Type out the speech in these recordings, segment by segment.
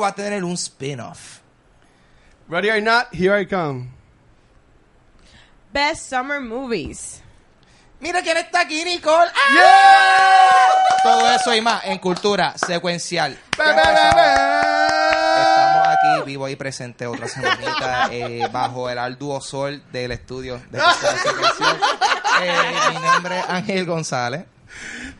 va a tener un spin-off. Ready or not, here I come. Best Summer Movies. Mira quién está aquí, Nicole. ¡Ah! Todo eso y más en cultura secuencial. Be, be, be, be. Estamos aquí vivo y presente otra semanita eh, bajo el arduo sol del estudio de cultura secuencial. Eh, mi nombre es Ángel González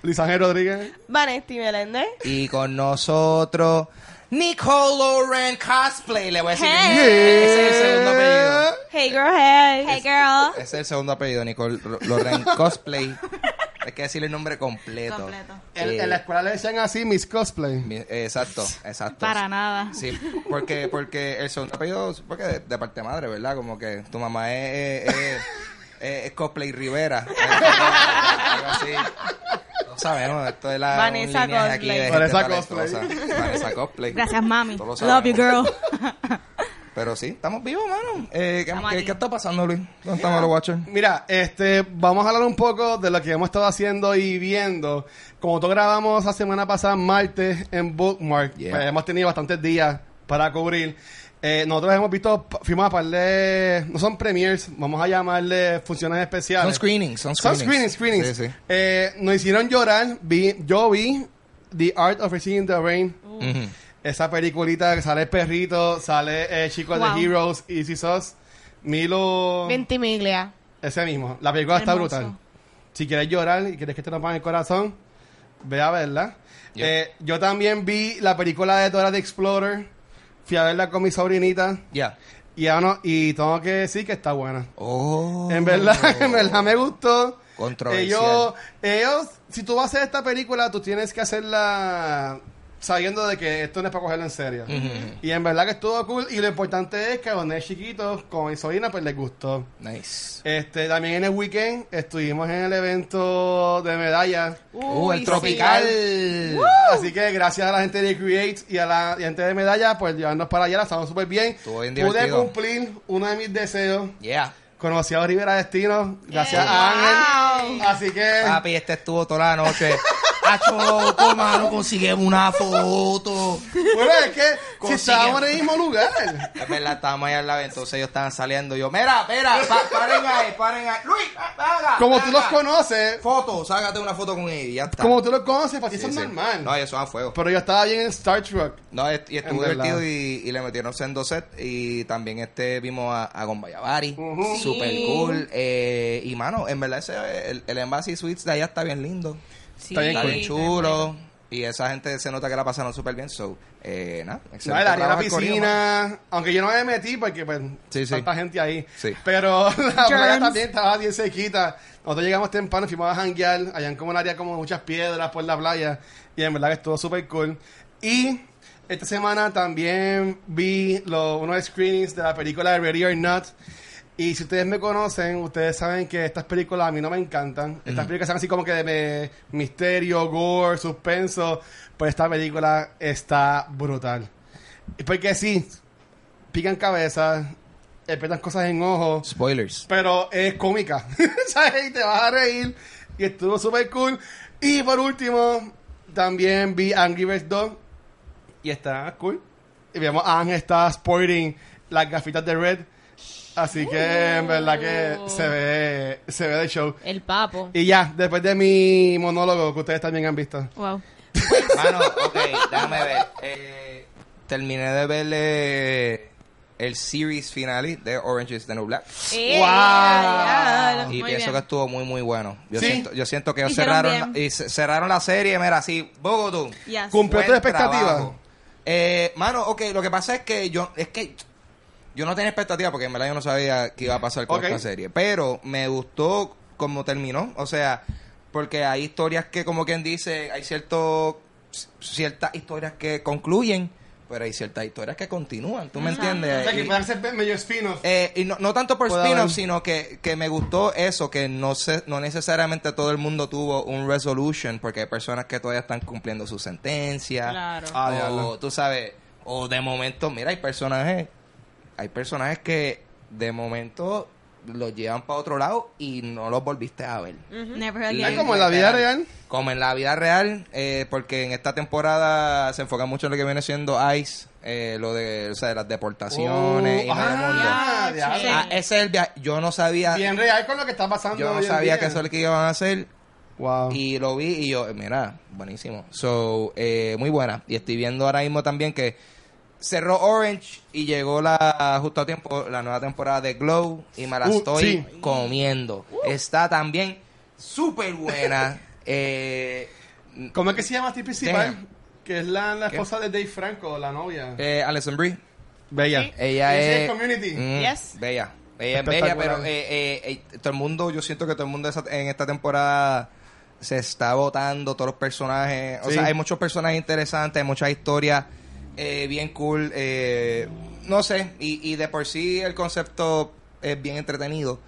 Luis Ángel Rodríguez. Vanesti Meléndez. y con nosotros Nicole Lauren Cosplay. Le voy a decir Hey. ese es el segundo apellido. Hey girl, hey. Hey girl. Ese es el segundo apellido, Nicole Lauren Cosplay. Hay que decirle el nombre completo. Completo. En, Eh, en la escuela le decían así, Miss Cosplay. mi- exacto, exacto. Para nada. Sí, porque, porque el segundo apellido, porque de, de parte madre, ¿verdad? Como que tu mamá es- es- es cosplay Rivera. algo así. Sabemos, esto es la Vanessa un lineaje aquí de Cosplay. Vanessa talentosa. Vanessa Cosplay. Gracias, mami. Todos lo Love you, girl. Pero sí, estamos vivos, mano. Eh, ¿qué, está pasando, Luis? ¿Dónde estamos los watchers? Mira, este, vamos a hablar un poco de lo que hemos estado haciendo y viendo. Como nosotros grabamos la semana pasada, martes, en Bookmark, Yeah. pues hemos tenido bastantes días para cubrir. Eh, nosotros hemos visto, fuimos a par de, no son premiers, vamos a llamarle funciones especiales. Son screenings, son Son screenings. screenings, screenings. Sí, sí. Eh, nos hicieron llorar. Vi, yo vi The Art of Receiving the Rain. Esa peliculita que sale el perrito, sale el chico Wow. de Heroes, Easy Sauce, Milo. Ventimiglia. Ese mismo. La película está brutal. Si quieres llorar y quieres que te rompan el corazón, ve a verla. Yep. Eh, yo también vi la película de Dora the Explorer. Fui a verla con mi sobrinita. Ya. Y, no, y tengo que decir que está buena. Oh. En verdad, en verdad me gustó. Controversial. Ellos, ellos, si tú vas a hacer esta película, tú tienes que hacerla sabiendo de que esto no es para cogerlo en serio. Ujú. Y en verdad que estuvo cool. Y lo importante es que a los nenes chiquitos, como mi sobrina, pues les gustó. Nice. Este, también en el weekend estuvimos en el evento de medallas. Uh, el sí. tropical. Así que gracias a la gente de Create y a la y gente de medallas, pues llevarnos para allá, la estamos súper bien. Estuvo bien Pude cumplir uno de mis deseos. Yeah. Conocí a Rivera Destino, gracias Yeah. a Ángel. Así que Papi, este estuvo toda la noche. Hacho, toma, no conseguimos una foto. bueno, es que si estábamos en el mismo lugar. Es verdad, estábamos ahí al lado, entonces ellos estaban saliendo. Yo, mira, mira, pa- paren ahí, paren ahí. Luis, haga. Como tú los conoces, Foto, sácate una foto con ellos y ya está. como tú los conoces, para ti Sí, eso es normal. No, ellos son a fuego. Pero yo estaba bien en Star Trek. No, y estuvo divertido y, y le metieron sendo set y también este vimos a, a Gombayabari, super cool eh, y mano, en verdad ese, el, el Embassy Suites de allá está bien lindo, Sí, Está bien está bien chulo y esa gente se nota que la pasaron súper bien, so, eh, nada, No, el área de la piscina, aunque yo no me metí porque pues Sí, sí. tanta gente ahí. Sí. Pero la playa también estaba bien sequita. Nosotros llegamos temprano, fuimos a janguear, allá en como un área como muchas piedras por la playa y en verdad que estuvo súper cool. Y esta semana también vi lo, uno de los screenings de la película de Ready or Not. Y si ustedes me conocen, ustedes saben que estas películas a mí no me encantan. Estas películas son así como que de me- misterio, gore, suspenso. Pues esta película está brutal. Porque sí, pican cabezas, explotan cosas en ojos, Spoilers. pero es cómica. ¿Sabes? Y te vas a reír. Y estuvo súper cool. Y por último, también vi Angry Birds 2. Y está cool. Y vemos a Ángel está sporting las gafitas de Red. Así que en verdad que se ve, se ve de show. El papo. Y ya, después de mi monólogo que ustedes también han visto. Wow. Mano, ok, déjame ver. Eh, terminé de ver eh, el series finale de Orange is the New Black. Eh, ¡Wow! Y Muy pienso bien. que estuvo muy, muy bueno. Yo, Sí. siento, yo siento que ellos cerraron, y ce- cerraron la serie, mira, así, Bogotá. Yes. Cumplió tu Buen expectativa. trabajo. Eh, mano, ok, lo que pasa es que yo, es que yo no tenía expectativa porque en verdad yo no sabía qué iba a pasar con Ok. esta serie. Pero me gustó cómo terminó. O sea, porque hay historias que, como quien dice, hay cierto, ciertas historias que concluyen, pero hay ciertas historias que continúan. ¿Tú me entiendes? O sea, que pueden ser medio spin-off. eh, y no, no tanto por spin-off, sino que, que me gustó eso, que no se, no necesariamente todo el mundo tuvo un resolution, porque hay personas que todavía están cumpliendo su sentencia. Claro. Ah, o tú sabes, o de momento, mira, hay personajes, hay personajes que de momento los llevan para otro lado y no los volviste a ver. Y- Es again. como en la vida real. Como en la vida real, eh, porque en esta temporada se enfoca mucho en lo que viene siendo Ice eh, lo de o sea, las deportaciones y Oh, mundo. ah, diablo. Ah, ese es el viaje. Yo no sabía, Bien real con lo que está pasando. yo no sabía que eso es lo que iban a hacer Wow. y lo vi y yo, mira, buenísimo. So, eh, muy buena. Y estoy viendo ahora mismo también que cerró Orange y llegó la justo a tiempo la nueva temporada de Glow y me la Uh, estoy sí. comiendo. Está también súper buena. eh, ¿Cómo es que se llama este principal? Que es la, la ¿Qué? esposa de Dave Franco, la novia. eh, Alison Brie. Bella. Sí. Ella es es Community. Mm, Yes. Bella. Ella es bella, pero eh, eh, eh, todo el mundo, yo siento que todo el mundo en esta temporada se está votando todos los personajes. O Sí. sea, hay muchos personajes interesantes, hay muchas historias eh, bien cool. eh, no sé, y, y de por sí el concepto es bien entretenido.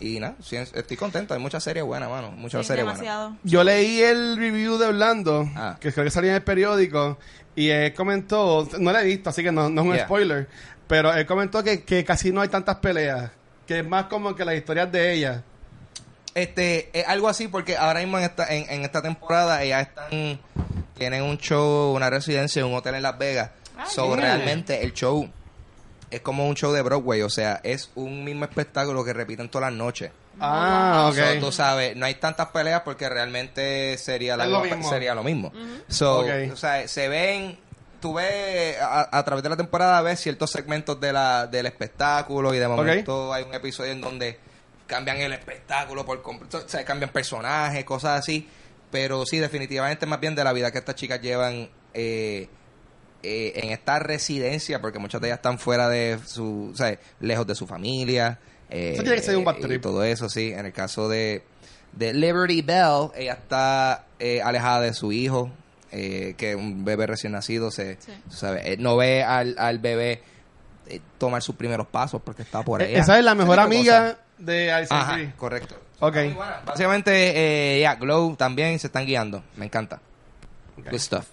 Y nada, sí, estoy contento. Hay muchas series buenas, mano. Muchas Sí, series buenas. Yo leí el review de Orlando, Ah. que creo que salía en el periódico, y él comentó, no lo he visto, así que no, no es un Yeah. spoiler, pero él comentó que, que casi no hay tantas peleas, que es más como que las historias de ella. Este, es algo así porque ahora mismo en esta, en, en esta temporada ellas están, tienen un show, una residencia en un hotel en Las Vegas. so, yeah. realmente el show es como un show de Broadway, o sea, es un mismo espectáculo que repiten todas las noches. Ah, ok. So, tú sabes, no hay tantas peleas porque realmente sería, la lo misma- mismo. sería lo mismo. So, Ok. o sea, se ven, tú ves a, a través de la temporada, ves ciertos segmentos de la, del espectáculo y de momento hay un episodio en donde cambian el espectáculo por completo, o sea, cambian personajes, cosas así. Pero sí, definitivamente más bien de la vida que estas chicas llevan eh, eh, en esta residencia, porque muchas de ellas están fuera de su, o sea, lejos de su familia. eh, Eso tiene que ser un bad y trip. todo eso, sí. En el caso de, de Liberty Bell, ella está eh, alejada de su hijo, eh, que un bebé recién nacido, se, Sí. sabe, eh, no ve al, al bebé eh, tomar sus primeros pasos porque está por Eh, allá. Esa es la mejor amiga de Alison Ajá, correcto. Ok. Básicamente, eh, ya, Glow también se están guiando. Me encanta. Good stuff.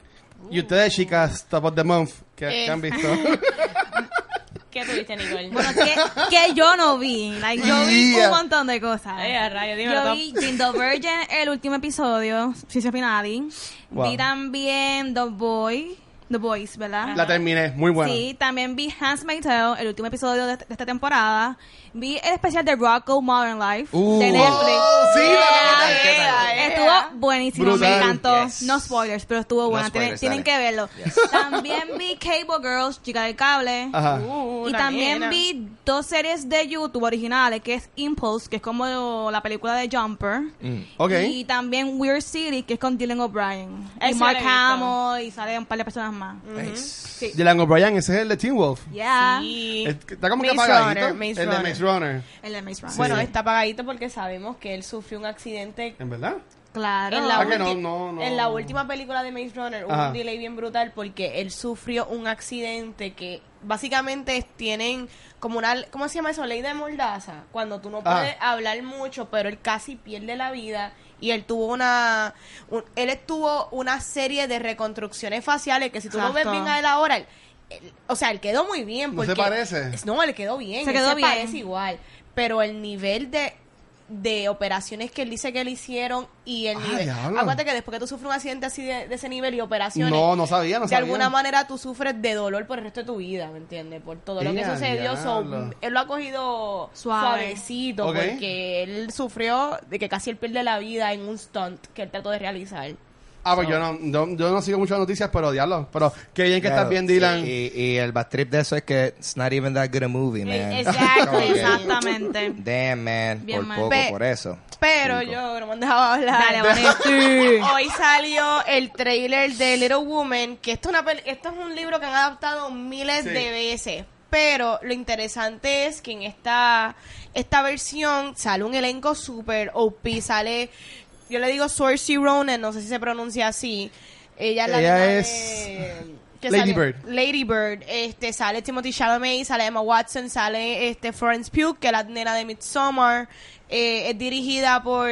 Y ustedes, chicas, Top of the Month, que, Eh. que han visto. ¿Qué tuviste, Nicole? Bueno, que, que yo no vi. Like, yo vi Yeah. un montón de cosas. Ay, a rayos, dímelo, Yo vi the Virgin, el último episodio, Season Finale. Wow. Vi también The Boy, The Boys, ¿verdad? La terminé, muy buena. Sí, también vi Hans Tale, el último episodio de, de esta temporada. Vi el especial de Rocco Modern Life Uh. de Netflix. Oh, sí. Yeah. Estuvo buenísimo, Brutal. me encantó. Yes. No spoilers, pero estuvo buena. spoilers, tienen, que verlo. También vi Cable Girls, Chica del Cable. Uh, y también nena. vi dos series de YouTube originales, que es Impulse, que es como la película de Jumper. Mm. Ok. Y también Weird City, que es con Dylan O'Brien. Y Mark. Hamill, y sale un par de personas más. Nice. Dylan O'Brien, ese es el de Teen Wolf. Yeah. Sí. Que Está como que Maze apagadito. Runner, Maze el de Runner. Maze Runner. El de Maze Runner. Bueno, está apagadito porque sabemos que él sufrió un accidente ¿En verdad? Claro. en la, Ah, que no, ulti- no, no. en la última película de Maze Runner hubo Ajá. un delay bien brutal porque él sufrió un accidente que básicamente tienen como una ¿cómo se llama eso? ley de mordaza cuando tú no Ajá. puedes hablar mucho pero él casi pierde la vida y él tuvo una un- él tuvo una serie de reconstrucciones faciales que si tú lo ves Exacto. bien a él ahora él- o sea él quedó muy bien ¿No se porque parece? no él quedó bien Se él quedó se bien. parece igual pero el nivel de de operaciones que él dice que le hicieron y el Ah, nivel. diablo. Acuérdate que después que tú sufres un accidente así de, de ese nivel y operaciones, No, no sabía, no de sabía. alguna manera tú sufres de dolor por el resto de tu vida, ¿me entiendes? Por todo lo que ¡Ea, sucedió. so, él lo ha cogido Suave. suavecito porque él sufrió de que casi él pierde la vida en un stunt que él trató de realizar. Ah, pues yo no, yo, yo no sigo muchas noticias, pero diablo. Pero qué bien que estás bien, Dylan. Y, y el bad trip de eso es que it's not even that good a movie, man. exacto, Como que, Exactamente. Damn, man. Bien por mal. poco, Pe- por eso. Pero yo no me han dejado hablar. Dale. Hoy salió el trailer de Little Woman, que esto es, una esto es un libro que han adaptado miles Sí. de veces. Pero lo interesante es que en esta, esta versión sale un elenco super OP. Sale, yo le digo Saoirse Ronan, no sé si se pronuncia así. Ella, es la Ella nena es de- que Lady sale- Bird. Lady Bird. Este, sale Timothy Chalamet, sale Emma Watson, sale este Florence Pugh, que es la nena de Midsommar. Eh, es dirigida por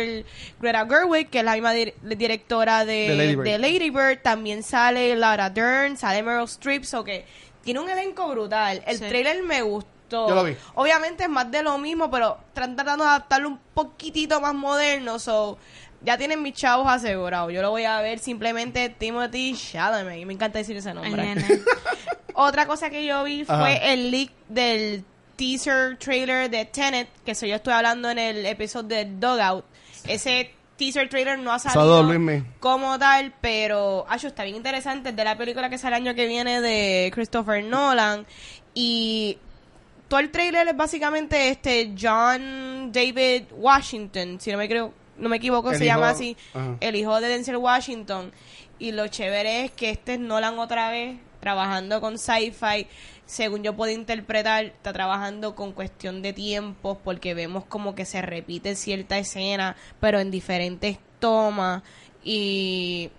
Greta Gerwig, que es la misma dir- directora de, De Lady Bird. de Lady Bird. También sale Laura Dern, sale Meryl Streep, so que tiene un elenco brutal. El Sí. trailer me gustó. Yo lo vi. Obviamente es más de lo mismo, pero están tratando de adaptarlo un poquitito más moderno, so ya tienen mis chavos asegurados. Yo lo voy a ver simplemente Timothy Chalamet. Me encanta decir ese nombre. Otra cosa que yo vi fue Ajá. el leak del teaser trailer de Tenet, que eso yo estoy hablando en el episodio de Dogout. Ese teaser trailer no ha salido como tal, pero acho, está bien interesante. Es de la película que sale el año que viene de Christopher Nolan. Y todo el trailer es básicamente este John David Washington, si no me creo, no me equivoco, El se hijo- llama así, ajá. el hijo de Denzel Washington. Y lo chévere es que este es Nolan otra vez trabajando con sci-fi. Según yo puedo interpretar, está trabajando con cuestión de tiempos porque vemos como que se repite cierta escena, pero en diferentes tomas. Y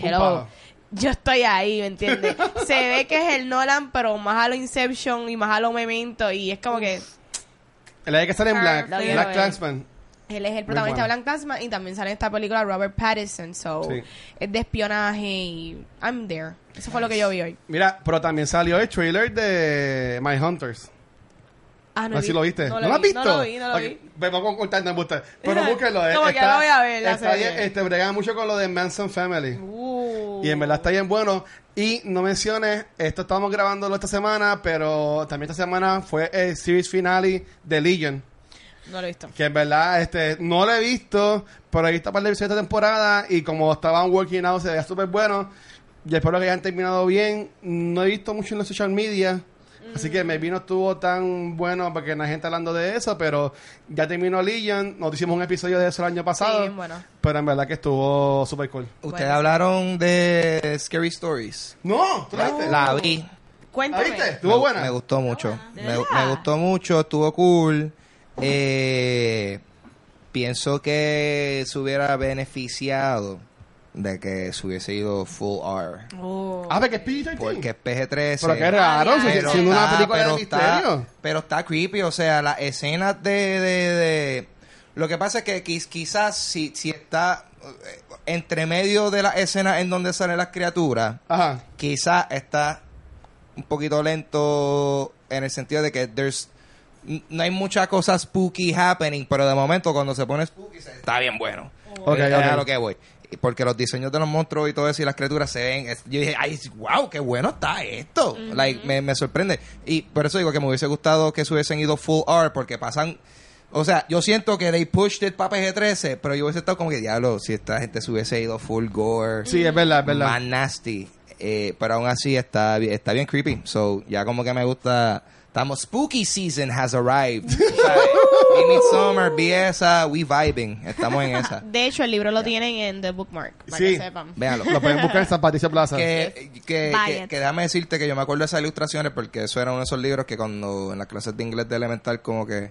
Hello. Yo estoy ahí, ¿me entiendes? Se ve que es el Nolan, pero más a lo Inception y más a lo Memento. Y es como que El hay que sale en Black, Black. Clansman. Él es el protagonista de Blank Clansman y también sale en esta película Robert Pattinson. So, Sí. es de espionaje y I'm there. Eso fue lo que yo vi hoy. Mira, pero también salió el trailer de My Hunters. Ah, No sé si lo viste. No ¿No, lo lo has vi, visto? No lo vi, no lo Ok, vi. Vamos a no gusta. Pero búsquenlo. eh, Como que lo voy a ver, la está serie. bien, este, bregan mucho con lo de Manson Family. Uh. Y en verdad está bien bueno. Y no menciones, esto estamos grabándolo esta semana, pero también esta semana fue el series finale de Legion. No lo he visto. Que en verdad este, no lo he visto, pero he visto para de esta temporada y como estaban working out se veía súper bueno. Y espero que hayan terminado bien. No he visto mucho en los social media. Así que maybe no estuvo tan bueno porque no hay gente hablando de eso, pero ya terminó Legion. Nos hicimos un episodio de eso el año pasado. Sí, bueno. Pero en verdad que estuvo súper cool. Ustedes Bueno. hablaron de Scary Stories. No, ¿tú la viste? La vi. ¿La Cuéntame. viste? ¿Estuvo me, buena? Me gustó mucho. ¿de Me, me gustó mucho, estuvo cool. Eh, pienso que se hubiera beneficiado de que se hubiese ido full R. Oh. Ah, porque es PG-13. Porque es PG-13. Pero qué raro, Ah, pero siendo una está- película de pero misterio. Está, pero está creepy, o sea, las escenas de, de, de- Lo que pasa es que quiz- quizás si, si está eh, entre medio de las escenas en donde salen las criaturas, Ajá. quizás está un poquito lento en el sentido de que there's no hay mucha cosa spooky happening, pero de momento cuando se pone spooky se- está bien bueno. Ok, Es ok. a lo que voy. Porque los diseños de los monstruos y todo eso y las criaturas se ven. es- yo dije, ay, wow, qué bueno está esto. Like, me, me sorprende. Y por eso digo que me hubiese gustado que se hubiesen ido full R porque pasan. O sea, yo siento que they pushed it para PG-13, pero yo hubiese estado como que, diablo, si esta gente se hubiese ido full gore Sí, es verdad, es verdad. más nasty. Eh, pero aún así está, está bien creepy. So, ya como que me gusta. Estamos, spooky season has arrived. Midsommar, vi esa, we vibing. Estamos en esa. De hecho, el libro lo tienen en The Bookmark, para Sí. que sepan. Véanlo. Lo pueden buscar en San Patricio Plaza. Que, que, que, que déjame decirte que yo me acuerdo de esas ilustraciones porque eso era uno de esos libros que cuando en las clases de inglés de elemental como que,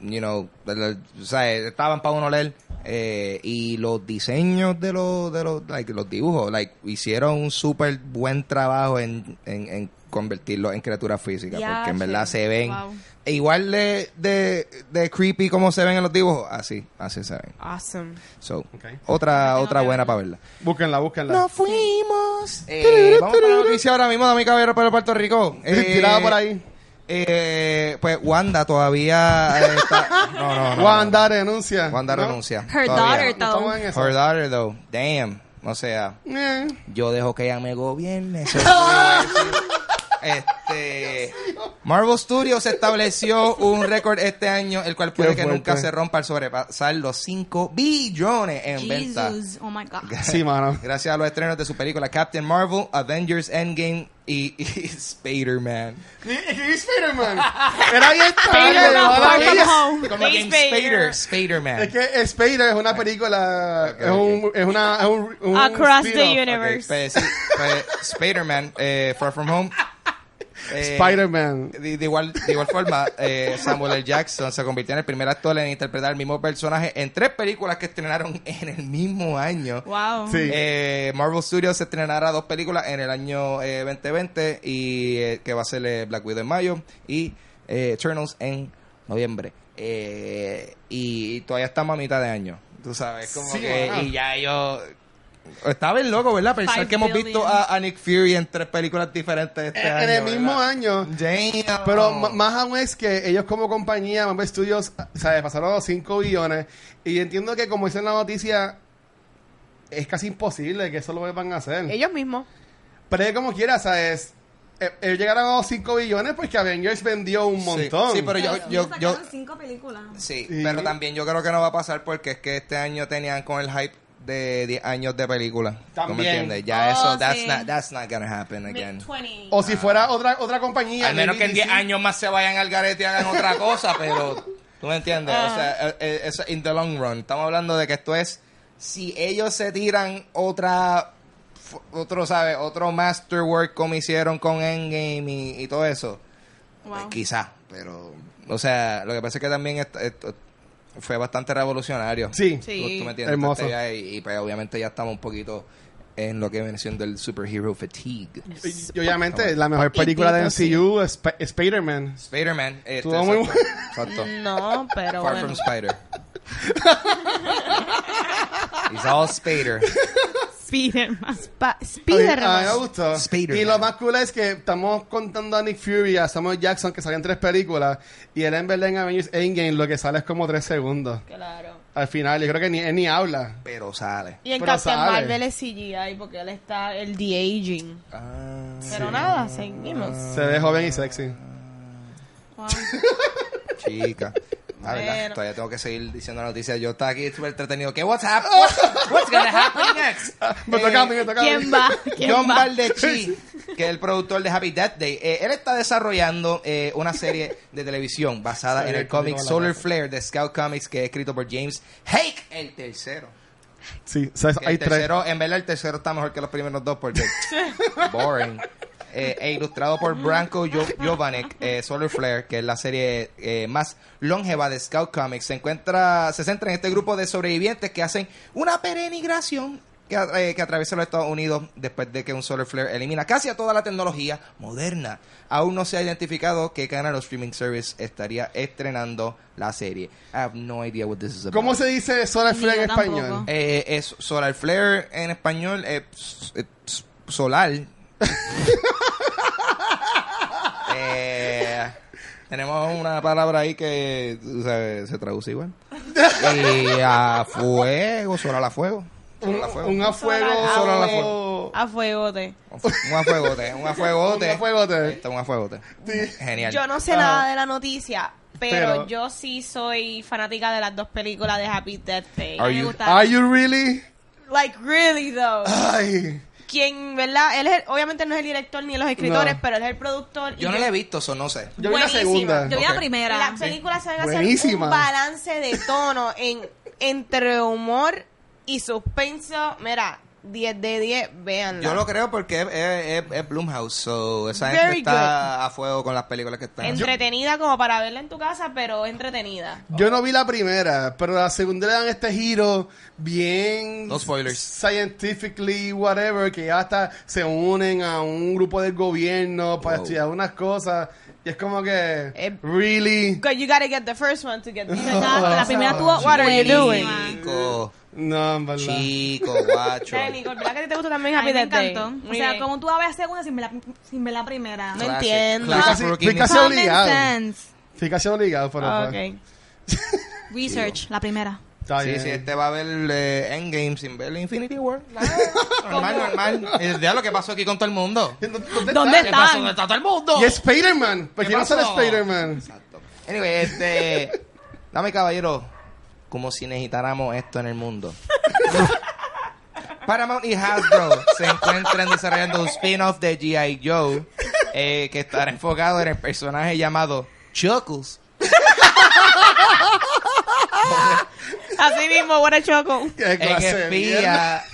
you know, o sea, estaban para uno leer eh, y los diseños de los, de los, like, los dibujos, like, hicieron un súper buen trabajo en, en, en convertirlos en criaturas físicas Ya, porque en sí. verdad se ven Wow. e igual de, de, de creepy como se ven en los dibujos, así, así se ven. Awesome. So, otra, no otra buena para verla. Búsquenla, búsquenla. Nos fuimos. Eh, vamos para la noticia ahora mismo de mi caballero para Puerto Rico. Eh, Tirada por ahí. eh, pues Wanda todavía eh, está. No, no, no. Wanda renuncia. Wanda ¿No? renuncia. Her todavía. daughter, en eso. Her daughter, though. Damn. O sea, Eh. yo dejo que ella me gobierne. Eso Este Marvel Studios estableció un récord este año, el cual puede Qué que fuerte. nunca se rompa al sobrepasar los 5 billones en venta. Jesus. Oh my God. Sí, mano. Gracias a los estrenos de su película Captain Marvel, Avengers Endgame y, y Spider-Man. ¿Qué es Spider-Man? Era bien tarde, Spider-Man mala Far mía. From Home. Como que Spader. Spider, Spider-Man. Es que Spider es una película, Ok, es, un, es una, es un, un Across the universe. Pues, pues, Spider-Man, eh, Far From Home. Eh, Spider-Man. De, de igual, de igual forma, eh, Samuel L. Jackson se convirtió en el primer actor en interpretar el mismo personaje en tres películas que estrenaron en el mismo año. Wow. Sí. Eh, Marvel Studios se estrenará dos películas en el año eh, 2020 y eh, que va a ser eh, Black Widow en mayo y eh, Eternals en noviembre. Eh, y todavía estamos a mitad de año, tú sabes, como Sí, que y ya yo está bien loco, ¿verdad? Pensar Five que hemos billion. visto a, a Nick Fury en tres películas diferentes este En- año. en el mismo ¿verdad? año. Damn. Pero más aún es que ellos como compañía, Marvel Studios, ¿sabes? pasaron los 5 billones. Y entiendo que como dice en la noticia, es casi imposible que eso lo van a hacer. Ellos mismos. Pero es como quiera, ¿sabes? eh, ellos llegaron a los 5 billones porque Avengers vendió un montón. Sí, pero yo, yo, yo, cinco películas. sí, Sí. pero también yo creo que no va a pasar porque es que este año tenían con el hype de 10 años de película. ¿Tú me También. entiendes? Ya Oh, eso, that's sí. not, that's not gonna happen again. Mid-20. O si fuera otra otra compañía. Al menos que en 10 DC. años más se vayan al garete y hagan otra cosa, pero tú me entiendes, o sea, eh, eh, eso in the long run. Estamos hablando de que esto es si ellos se tiran otra otro, ¿sabes? Otro masterwork como hicieron con Endgame y, y todo eso. Pues Wow. quizá, pero o sea, lo que pasa es que también esto, esto fue bastante revolucionario. Sí. Sí. Tú, tú me entiendes, Hermoso. Este y, y, pues obviamente ya estamos un poquito en lo que viene siendo el superhero fatigue. Y obviamente la mejor película de MCU es Sp- Spider-Man. Spider-Man. Este, Estuvo muy exacto, exacto. No, pero Far bueno. from Spider. He's all Spider. Spider-Man. Spa- A mí, Spider-Man. a mí me gustó. Spider-Man. Y lo más cool es que estamos contando a Nick Fury y a Samuel Jackson que salen tres películas y él en verdad en Avengers Endgame lo que sale es como tres segundos. Claro. Al final, yo creo que ni, él ni habla. Pero sale. Y en Pero Captain sale. Marvel es CGI porque él está el de-aging. Ah, Pero nada, seguimos. Se ve joven y sexy. Wow. chica. La verdad, Bueno. todavía tengo que seguir diciendo noticias. Yo estaba aquí súper entretenido. ¿Qué? What's up? What's, what's gonna happen next? Me toca a mí, me toca a mí. ¿Quién va? ¿Quién John va? Valdechi, que es el productor de Happy Death Day, eh, él está desarrollando eh, una serie de televisión basada Sí, en el cómic la Solar casa. Flare de Scout Comics, que es escrito por James Hake, el tercero. Sí, o sea, Que hay el tres. tercero, en verdad, el tercero está mejor que los primeros dos porque boring. Eh, e ilustrado por Branko Jo- Jovanek, eh, Solar Flare, que es la serie eh, más longeva de Scout Comics, se encuentra, se centra en este grupo de sobrevivientes que hacen una peregrinación que, eh, que atraviesa los Estados Unidos después de que un Solar Flare elimina casi a toda la tecnología moderna. Aún no se ha identificado qué canal o streaming service estaría estrenando la serie. I have no idea what this is about. ¿Cómo se dice Solar Flare en español? Eh, es Solar Flare en español, eh, solar. Eh, tenemos una palabra ahí que se traduce igual. Y a fuego, solar a fuego. Un, fuego. un a fuego. Solar a fuego. A fuegote. Un afuegote, un afuegote. Un afuegote. Está, un afuegote. Genial. Yo no sé Ajá. nada de la noticia, pero, Pero- yo sí soy fanática de las dos películas de Happy Death Day. Are Me you- gusta. Are you really? Like, really, though. Ay. Quien, ¿verdad? Él es, obviamente no es el director ni los escritores, No. pero él es el productor. y Yo no la he visto, eso no sé. Yo vi la Buenísima. segunda. Yo vi la Ok. primera. Las películas saben hacer Buenísima. un balance de tono en, entre humor y suspenso. Mira, 10 de 10, véanla. Yo lo creo porque es, es, es- es Blumhouse, so esa gente Very está a fuego con las películas que están. Entretenida como para verla en tu casa, pero entretenida. Yo no vi la primera, pero la segunda le dan este giro bien... No spoilers. Scientifically, whatever, que ya hasta se unen a un grupo del gobierno para Wow. estudiar unas cosas. Y es como que... Eh, really... Because you gotta get the first one to get the second. Exacto, la primera tuvo What are you doing? No, en verdad. chico, guacho. Dale, Nicole, ¿verdad que a ti te gusta también A Happy me Death Day? encantó. O Muy sea, bien. como tú vas a ver la segunda sin ver la, sin ver la primera. No Classic, entiendo. classic Casi- rookie fui casi. Common obligado. sense. Fui casi obligado, pero... Ah, pues, ok. Research, la primera. está Sí, bien. sí, este va a ver eh, Endgame sin ver Infinity War. normal, normal. Es de lo que pasó aquí con todo el mundo. ¿Dónde, ¿Dónde está? ¿Qué pasó? ¿Dónde está todo el mundo? Y Spider-Man. ¿Por ¿Qué qué no sale pasó? Spider-Man? Exacto. Anyway, este... Dame, caballero, como si necesitáramos esto en el mundo. Paramount y Hasbro se encuentran desarrollando un spin-off de G.I. Joe eh, que estará enfocado en el personaje llamado Chuckles. Así mismo, buena choco. En espía,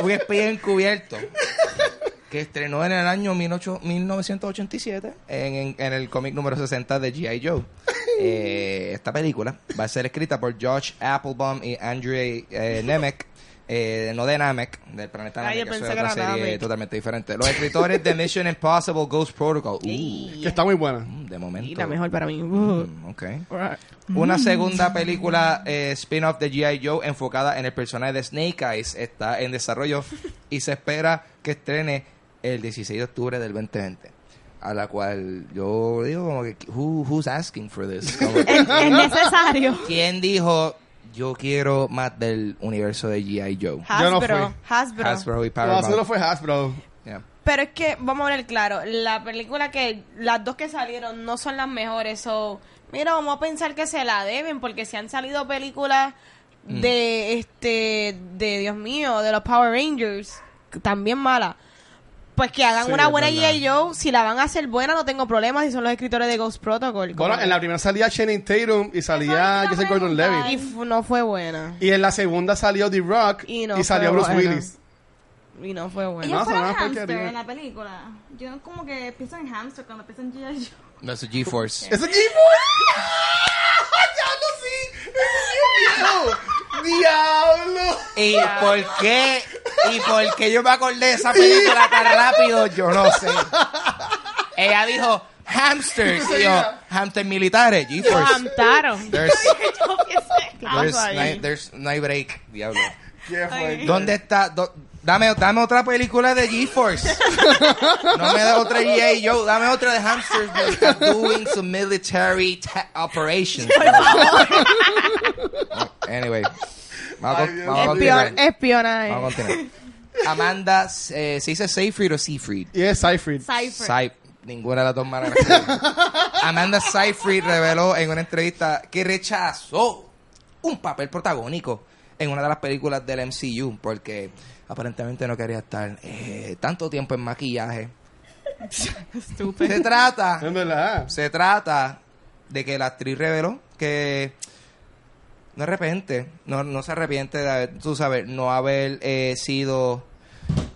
un espía encubierto que estrenó en el año 18 1987 en, en- en el cómic número 60 de G.I. Joe. Eh, esta película va a ser escrita por Josh Applebaum y Andrei eh, Nemec. eh, no de Namek, del planeta Namek, que es otra serie Namek. totalmente diferente. Los escritores de Mission Impossible Ghost Protocol. Uh, Que está muy buena. de momento. Y la mejor para mí. Mm, ok. Una segunda película eh, spin-off de G.I. Joe enfocada en el personaje de Snake Eyes está en desarrollo y se espera que estrene el 16 de octubre del 2020. A la cual yo digo como que, who, who's asking for this? Como Es, es necesario. ¿Quién dijo, yo quiero más del universo de G.I. Joe? Yo no Hasbro. fui. Hasbro. Hasbro y No, Paramount. solo fue Hasbro. Yeah. Pero es que, vamos a ver claro, la película que, las dos que salieron no son las mejores, so, mira, vamos a pensar que se la deben, porque si han salido películas Mm. de, este, de Dios mío, de los Power Rangers, también malas, pues que hagan Sí, una es buena. G.I. Joe, si la van a hacer buena no tengo problemas, si son los escritores de Ghost Protocol. Bueno, en la primera salía Channing Tatum y salía es una Gordon. Levitt. Y no fue buena, Y en la segunda salió The Rock Y y, no salió Bruce buena. Willis. y no fue buena. Ellos No, fueron hamster en la película. Yo como que pienso en hamster cuando pienso en G.I. Joe. A GeForce. ¡Eso es ¡Diablo, sí! ¡Eso es bien viejo! ¡Diablo! ¿Y por qué? ¿Y por qué yo me acordé de esa película tan rápido? Yo no sé. Ella dijo hamsters. Y yo, hamsters militares, GeForce. amtaron. There's, Yo pienso en there's, ahí? no hay- there's- no hay break, diablo. ¿Qué fue? ¿Dónde está? Do- dame, dame otra película de GeForce. No me da otra G.I. Joe. Dame otra de hamsters doing some military ta- operations. anyway. Vamos, a Ay, vamos continuar. Espion, espionaje. Vamos a continuar. Amanda, eh, ¿se dice Seyfried o Seafried? Y es Seyfried. Sy- ninguna de las dos maneras. Amanda Seyfried reveló en una entrevista que rechazó un papel protagónico en una de las películas del MCU porque aparentemente no quería estar eh, tanto tiempo en maquillaje. Se trata, se trata de que la actriz reveló que no arrepiente, no, no se arrepiente de haber, tú sabes, no haber eh, sido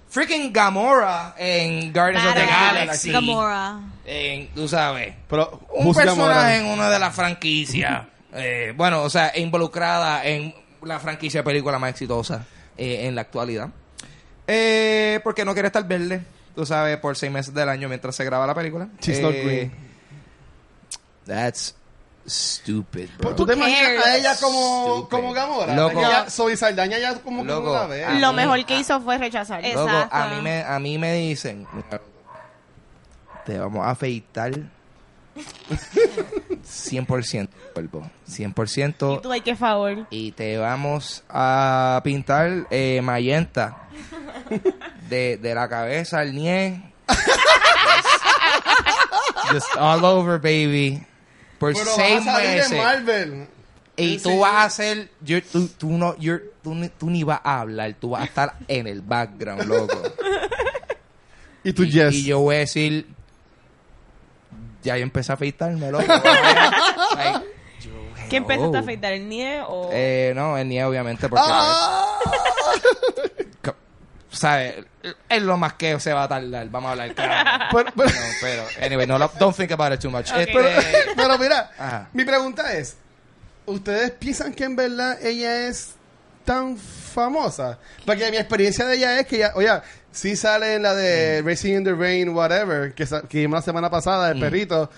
freaking Gamora en Guardians of the. Galaxy. Gamora. En, tú sabes, Pero, un personaje Gamora? en una de las franquicias. eh, bueno, o sea, involucrada en la franquicia de película más exitosa eh, en la actualidad. Eh, porque no quiere estar verde, tú sabes, por seis meses del año mientras se graba la película. She's Eh, not green. That's stupid, bro. ¿Tú te imaginas a ella como, Stupid. como Gamora? Loco. Ella, Zoe Saldaña ya como que Loco. no la ve. Ah, Lo mí- mejor que hizo fue rechazar. Loco, Exacto. a mí me, a mí me dicen, te vamos a afeitar 100% cuerpo, 100% Y tú, ay, qué favor. y te vamos a pintar eh, mayenta de, de la cabeza al nie. Just all over, baby. Por Pero seis vas a salir en meses. Marvel. Y tú Sí. vas a hacer, you're- tú, tú no, you're- tú, ni- tú ni vas a hablar, tú vas a estar en el background, loco. Y tú, y, yes. y yo voy a decir, ya yo empecé a afeitarme, loco. Like, yo, ¿Qué empezaste a afeitar? ¿El nieve o...? Eh, no, el nie obviamente porque... ¡Ah! ¿Sabes? Es lo más que se va a tardar. Vamos a hablar claro. Pero, pero- No, pero, anyway, no, lo- don't think about it too much. Este, pero mira, Ajá. mi pregunta es, ¿ustedes piensan que en verdad ella es tan famosa? Porque mi experiencia de ella es que ella, oye, sí sale en la de Racing in the Rain, whatever, que, sa- que vimos la semana pasada, el Mm. perrito,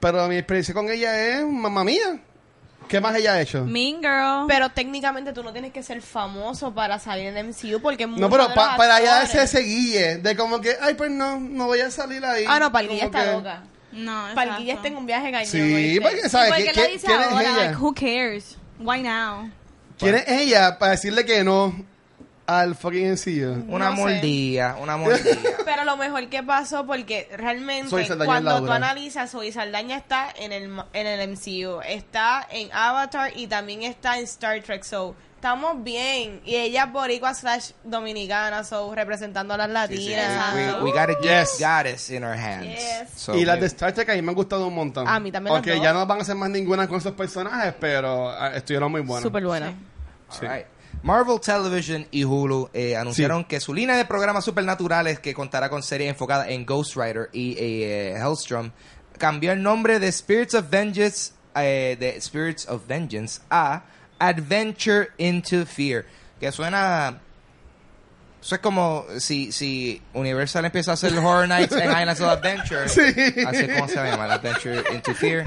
pero mi experiencia con ella es, mamá mía, ¿qué más ella ha hecho? Mean Girl. Pero técnicamente tú no tienes que ser famoso para salir en MCU porque No, pero pa- para allá actores- ese ese guille de como que, ay, pues no, no voy a salir ahí. Ah, no, Como está que- loca. no, Palguilla está en un viaje cañón. Sí, porque, ¿sabes? ¿Y ¿Qué- qué lo qué- dice ¿Quién es ahora? ella? Like, who cares? Why now? ¿Quién es ella para decirle que no al fucking MCU? una No sé. mordida, una mordida. Pero lo mejor que pasó, porque realmente Zoe Saldaña es cuando tú Laura. analizas, Zoe Saldaña está en el, en el MCU, está en Avatar y también está en Star Trek. So, estamos bien. Y ella es boricua slash dominicana, so, representando a las latinas. we, we, we got a Yes. goddess in our hands. Yes. So, y las de Star Trek a mí me han gustado un montón. A mí también Aunque dos. ya no van a hacer más ninguna con esos personajes, pero ah, estuvieron muy buenos. Súper buena. Sí. Alright. Marvel Television y Hulu eh, anunciaron que su línea de programas supernaturales, que contará con series enfocadas en Ghost Rider y eh, Hellstrom, cambió el nombre de Spirits of Vengeance, eh, de Spirits of Vengeance a Adventure into Fear, que suena eso es como si, si Universal empieza a hacer Horror Nights en Islands of Adventure. Sí. Así es como se llama, Adventure into Fear.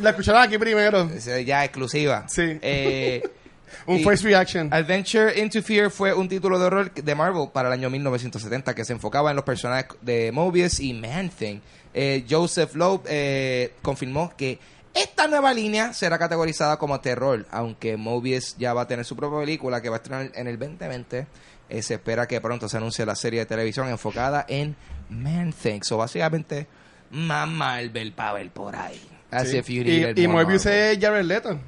La escucharon aquí primero. Es, eh, ya exclusiva. Sí. Eh, Un first reaction. Adventure into Fear fue un título de horror de Marvel para el año 1970 que se enfocaba en los personajes de Mobius y Man-Thing. Eh, Joseph Loeb eh, confirmó que esta nueva línea será categorizada como terror, aunque Mobius ya va a tener su propia película que va a estrenar en el 2020 eh, se espera que pronto se anuncie la serie de televisión enfocada en Man-Thing. O básicamente, más Marvel para ver por ahí. As Sí. if you Y, y Marvel. es Jared Leto.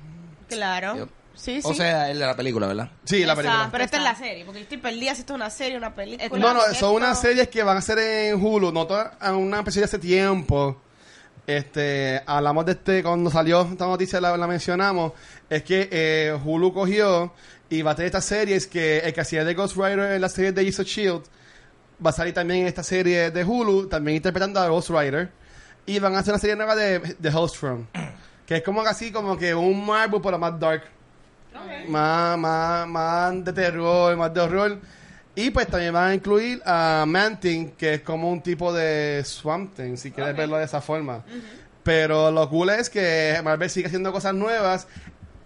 Claro. Yep. Sí, sí. O sea, el de la película, ¿verdad? Sí, la Exacto, película. Pero esta es la serie, porque yo estoy perdida si esto es una serie, una película. No, no, son unas series que van a ser en Hulu. No todas- a una especie de hace tiempo. Este, hablamos de este, cuando salió esta noticia la, la mencionamos. Es que eh, Hulu cogió y va a tener estas series que el que hacía de Ghost Rider en la serie de of Shield va a salir también en esta serie de Hulu, también interpretando a Ghost Rider. Y van a hacer una serie nueva de, de Hellstrom. Que es como así, como que un Marvel, pero más dark. Más, más, más de terror, más de horror. Y pues también van a incluir a Manting, que es como un tipo de Swamp Thing, si quieres verlo de esa forma. Pero lo cool es que Marvel sigue haciendo cosas nuevas.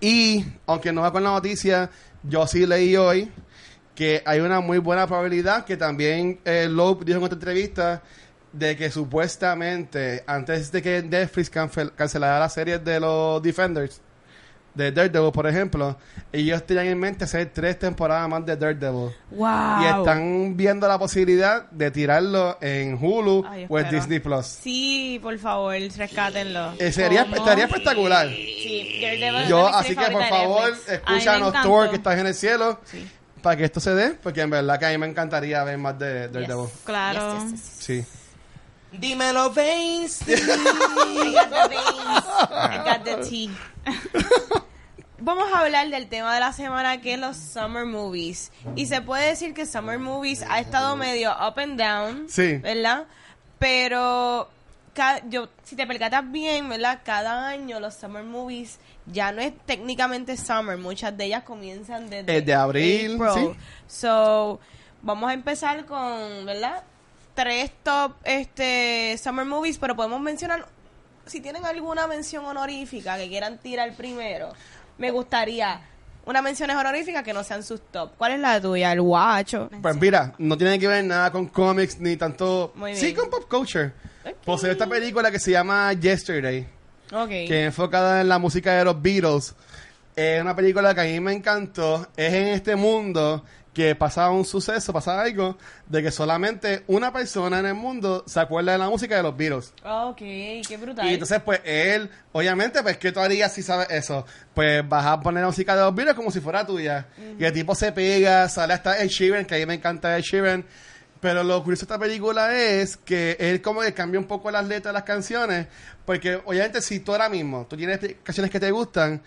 Y, aunque no va con la noticia, yo sí leí hoy que hay una muy buena probabilidad que también eh, Loeb dijo en otra entrevista de que supuestamente antes de que Netflix cancel- cancelara la serie de los Defenders de Daredevil, por ejemplo, ellos tenían en mente hacer tres temporadas más de Daredevil. Wow. Y están viendo la posibilidad de tirarlo en Hulu Ay, o en. Disney Plus. Sí, por favor, rescátenlo. Eh, sería, ¿Cómo? estaría espectacular. Sí, Daredevil es Yo, así que por favor, escúchanos. Thor que estás en el cielo Sí. para que esto se dé, porque en verdad que a mí me encantaría ver más de Daredevil. Yes. Claro. Yes, yes, yes, yes. Sí. Dímelo, Vince. I got the veins. I got the tea. Vamos a hablar del tema de la semana que es los summer movies. Y se puede decir que summer movies ha estado medio up and down, Sí. ¿verdad? Pero yo si te percatas bien, ¿verdad? Cada año los summer movies ya no es técnicamente summer, muchas de ellas comienzan desde El de abril, April. sí. So, vamos a empezar con, ¿verdad? Tres top este summer movies, pero podemos mencionar si tienen alguna mención honorífica que quieran tirar primero. Me gustaría una mención honorífica que no sean sus top. ¿Cuál es la tuya? El guacho. Pues mira, no tiene que ver nada con cómics ni tanto. Muy Sí, con pop culture. Posee esta película que se llama Yesterday, Ok. que es enfocada en la música de los Beatles. Es una película que a mí me encantó. Es en este mundo que pasa un suceso, pasa algo, de que solamente una persona en el mundo se acuerda de la música de los Beatles. Ok, qué brutal. Y entonces, pues, él, obviamente, pues, ¿qué tú harías si sabes eso? Pues, vas a poner la música de los Beatles como si fuera tuya. Y el tipo se pega, sale hasta el Sheeran, que a mí me encanta el Sheeran. Pero lo curioso de esta película es que él como que cambia un poco las letras de las canciones. Porque, obviamente, si tú ahora mismo, tú tienes canciones que te gustan,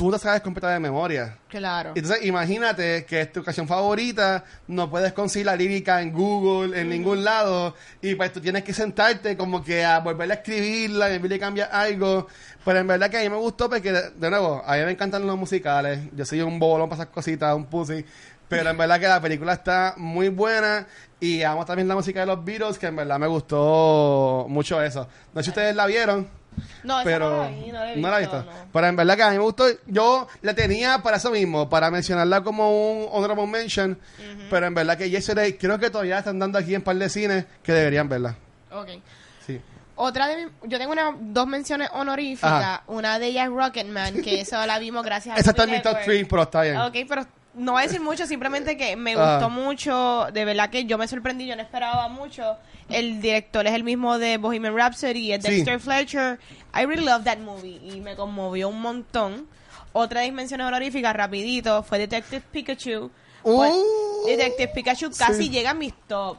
tú las sabes completas de memoria. Claro. Entonces, imagínate que es tu canción favorita, no puedes conseguir la lírica en Google, en ningún lado, y pues tú tienes que sentarte como que a volver a escribirla, y en vez de cambiar algo. Pero en verdad que a mí me gustó porque, de, nuevo, a mí me encantan los musicales. Yo soy un bobolón para esas cositas, un pussy. Pero en verdad que la película está muy buena y amo también la música de los Beatles, que en verdad me gustó mucho eso. No sé si ustedes la vieron No, esa pero no la vi, no la he visto. Pero en verdad que a mí me gustó. Yo la tenía para eso mismo, para mencionarla como un honorable mention. Pero en verdad que Yesterday creo que todavía están dando aquí en par de cines que deberían verla. Ok. Sí. Otra de mi- yo tengo una, dos menciones honoríficas. Ajá. Una de ellas es Rocketman, que eso la vimos gracias a Esa está en mi top Network. 3, pero está bien. Ok, pero no voy a decir mucho, simplemente que me Ajá. gustó mucho, de verdad que yo me sorprendí, yo no esperaba mucho. El director es el mismo de Bohemian Rhapsody, es Sí. Dexter Fletcher. I really love that movie y me conmovió un montón. Otra menciones honoríficas, rapidito, fue Detective Pikachu. Pues, Uh, Detective Pikachu casi sí. llega a mis top.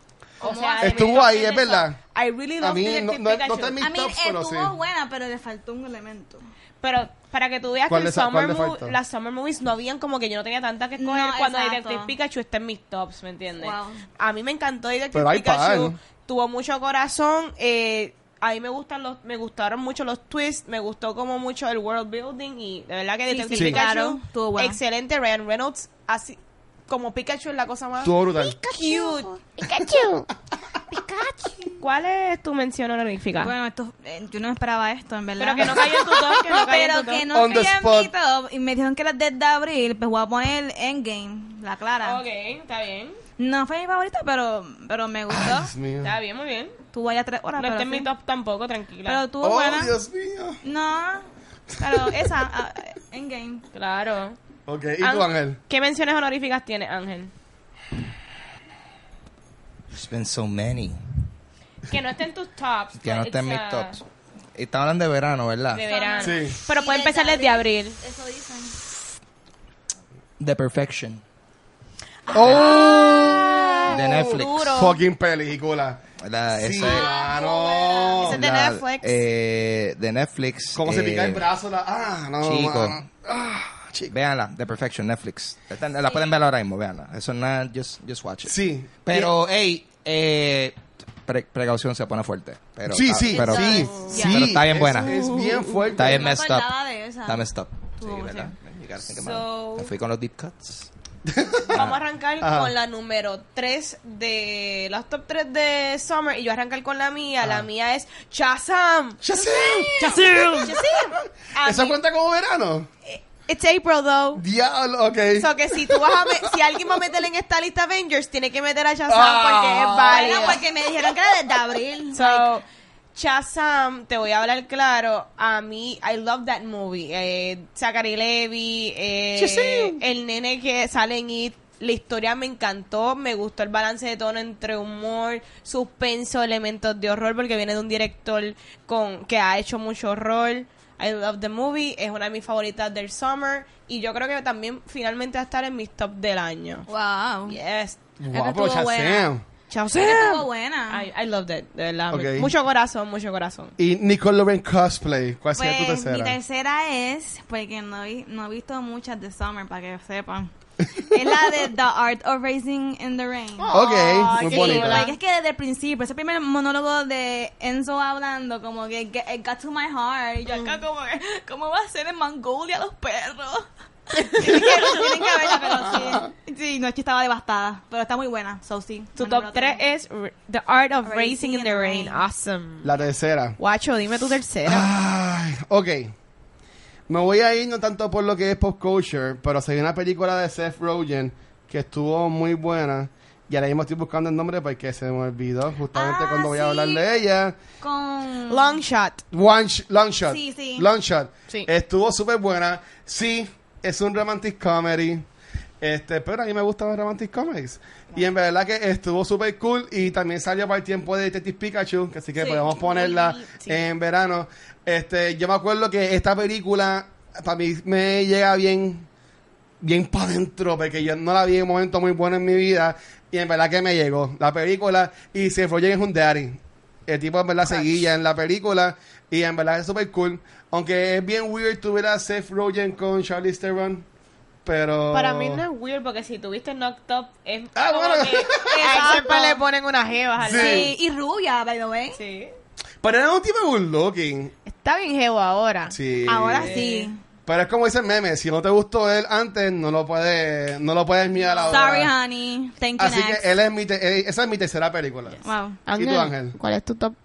Estuvo ahí, 10 es verdad. I really A love mí no- Detective no- no Pikachu. está en mi- A mí tops, pero estuvo sí. buena, pero le faltó un elemento. Pero para que tú veas que ¿Cuál el summer movie- las Summer Movies no habían como que yo no tenía tanta que escoger No, cuando exacto. Detective Pikachu está en mis tops, ¿me entiendes? Wow. A mí me encantó Detective Pero Pikachu. Tuvo mucho corazón. Eh, a mí me gustan los, me gustaron mucho los twists, me gustó como mucho el world building y de verdad que Detective sí, Pikachu, claro, excelente. Ryan Reynolds, así como Pikachu es la cosa más Estuvo brutal. cute. Pikachu. ¿Cuál es tu mención honorífica? Bueno, esto, eh, yo no esperaba esto, en verdad. Pero que no cayó en tu top, que no cayó en Pero tu top. que no On the cayó en spot. mi top. Y me dijeron que era desde abril, pues voy a poner Endgame, la clara. Ok, está bien. No fue mi favorita, pero, pero me gustó. Dios mío. Está bien, muy bien. Tuvo allá tres horas. No pero está en mi sí. top tampoco, tranquila. Pero tuvo Oh, buena. Dios mío. No, pero esa, ah, Endgame. Claro. Ok, ¿y tú, Ángel? ¿Qué menciones honoríficas tiene Ángel? There's been so many. Que no esté en tus tops. Que no está en it's, mis tops. Y estamos hablando de verano, ¿verdad? De verano. Sí. Pero puede empezar desde abril. Eso dicen. The Perfection. ¡Oh! De Netflix. Duro. Fucking película. La- Sí, esa- mano. Ese es de la- Netflix. eh, de Netflix. ¿Cómo se eh, pica el brazo? La... Ah, no, Chico. Ah, chico. Véanla, The Perfection, Netflix. La pueden ver ahora mismo, véanla. Eso no es, just, just watch it. Sí. Pero, hey, eh, pre- precaución se pone fuerte. Pero, sí, sí, pero, sí, sí. Pero está bien buena. Es, bien fuerte. Está bien messed up. Está messed up. Sí, ¿verdad? So-. Me fui con los deep cuts. Vamos a arrancar Ajá. con la número 3 de las top 3 de Summer y yo arrancar con la mía. La mía es Shazam. ¡Shazam! Shazam. A ¿Eso mí- cuenta como verano? It's April though. Diablo, ok. So que si tú vas a me- si alguien va a meter en esta lista Avengers, tiene que meter a Shazam Ah. porque es válido. Bueno, porque me dijeron que era desde abril. So, Shazam, te voy a hablar claro, a mí, I love that movie. Eh, Zachary Levy, eh, Shazam. el nene que sale en It, la historia me encantó, me gustó el balance de tono entre humor, suspenso, elementos de horror, porque viene de un director con que ha hecho mucho horror. I love the movie, es una de mis favoritas del summer y yo creo que también finalmente va a estar en mis top del año. Wow. Yes. Guapo, buena. Shazam. Shazam. Estuvo buena. I, I loved it, de verdad. Ok. Mucho corazón, mucho corazón. Y Nicole Loren Cosplay. ¿Cuál sería tu Pues mi tercera? tercera es, porque no, vi- no he visto muchas de Summer, para que sepan. Es la de The Art of Racing in the Rain. Ok, Ay, muy bonita. Like, es que desde el principio, ese primer monólogo de Enzo hablando, como que it, it got to my heart. Y yo acá como que, ¿cómo va a ser en Mongolia los perros? tienen, que, tienen que verla, pero sí. Sí, no, es que estaba devastada, pero está muy buena, so sí. Tu top number 3 three. es The Art of Racing in the Rain. Awesome. La tercera. Guacho, dime tu tercera. Ay, ok. Me voy a ir no tanto por lo que es pop culture, pero se una película de Seth Rogen que estuvo muy buena. Y ahora mismo estoy buscando el nombre porque se me olvidó justamente Ah, cuando voy a hablar de ella. Con... Long Shot. One sh- Long Shot. Sí, sí. Long Shot. Sí. Estuvo súper buena. Sí, es un romantic comedy. Este, pero a mí me gustan los romantic comedies. Y en verdad que estuvo súper cool. Y también salió para el tiempo de Detective Pikachu. Que así que Sí. podemos ponerla Sí. en verano. Este, yo me acuerdo que esta película para mí me llega bien, bien para adentro. Porque yo no la vi en un momento muy bueno en mi vida. Y en verdad que me llegó la película. Y Seth Rogen es un daddy. El tipo en verdad seguía en la película. Y en verdad es súper cool. Aunque es bien weird tu ver a Seth Rogen con Charlie Theron. Pero... Para mí no es weird porque si tuviste Knocked Up es Ah, como bueno. que a siempre le ponen unas jevas Sí. y rubia, by the way. Sí. Pero era un tipo good looking. Está bien jevo ahora. Sí. Ahora sí. Pero es como dice el meme. Si no te gustó él antes, no lo puedes, no lo puedes mirar ahora. Sorry, honey. Thank you, Así next. que él es mi te- esa es mi tercera película. Wow. ¿Y tú, Ángel? ¿Cuál es tu top 3?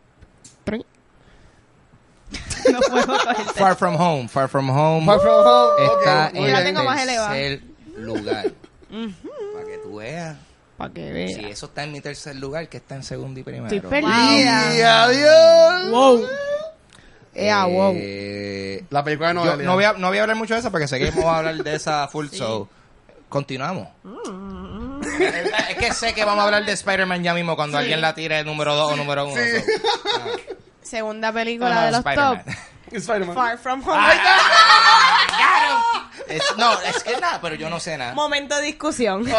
Far From Home. Far From Home Far From Home. está en la tengo más tercer lugar. Para que tú veas. Para que veas. Si eso está en mi tercer lugar, que está en segundo y primero. Estoy perdida. Y adiós. Wow. Eh, ah, wow. Eh, La película de no voy, a, no voy a hablar mucho de esa porque sé que vamos a hablar de esa full show. Continuamos. es que sé que vamos a hablar de Spider-Man ya mismo cuando alguien la tire número 2 o número 1. Segunda película de los Spider-Man. top. Spider-Man. Far From Home. Es- no, es que nada, pero yo no sé nada. Momento de discusión.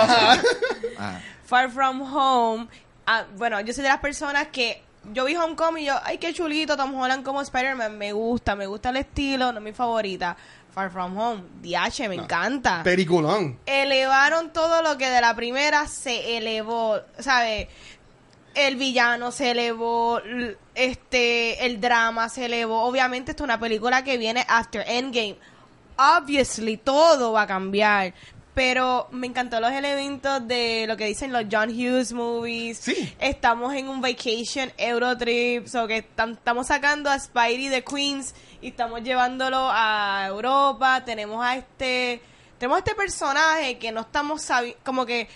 Ah. Far From Home. ah, bueno, yo soy de las personas que yo vi Homecoming y yo, ay, qué chulito, Tom Holland como Spider-Man, me gusta, me gusta el estilo, no es mi favorita. Far From Home, DH, me encanta. Peliculón. Elevaron todo lo que de la primera se elevó, ¿sabes? El villano se elevó, este, el drama se elevó. Obviamente esto es una película que viene after Endgame. Obviously todo va a cambiar. Pero me encantó los elementos de lo que dicen los John Hughes movies. Sí. Estamos en un vacation Eurotrip. So que tam- estamos sacando a Spidey de Queens y estamos llevándolo a Europa. Tenemos a este. Tenemos a este personaje que no estamos sabi como que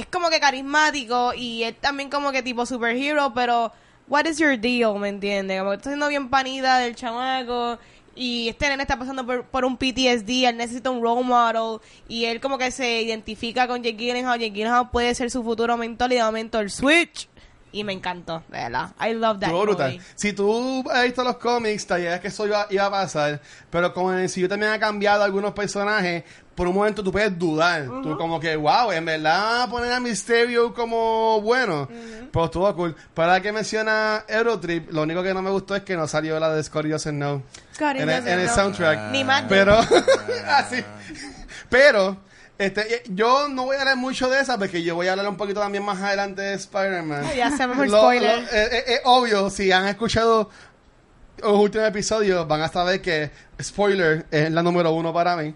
es como que carismático y es también como que tipo superhero, pero what is your deal, ¿me entiendes? Como que está siendo bien panida del chamaco y este nene está pasando por, por un PTSD, él necesita un role model y él como que se identifica con Jake Gyllenhaal, Jake Gyllenhaal puede ser su futuro mentor y de momento el switch y me encantó, de verdad. I love that Estuvo brutal. movie. Si tú has visto los cómics, te idea que eso iba, iba a pasar. Pero como en el MCU también ha cambiado algunos personajes, por un momento tú puedes dudar. Tú como que, wow, en verdad poner a Mysterio como bueno. Pero estuvo cool. Para que menciona Eurotrip, lo único que no me gustó es que no salió la de Scotty Doesn't Know. Scotty en el, en el soundtrack. Ni más de- Pero, así. Pero, este, eh, yo no voy a hablar mucho de esa porque yo voy a hablar un poquito también más adelante de Spider-Man. Ya el Lo- spoiler. lo- eh, eh, obvio, si han escuchado los últimos episodios, van a saber que spoiler es la número uno para mí.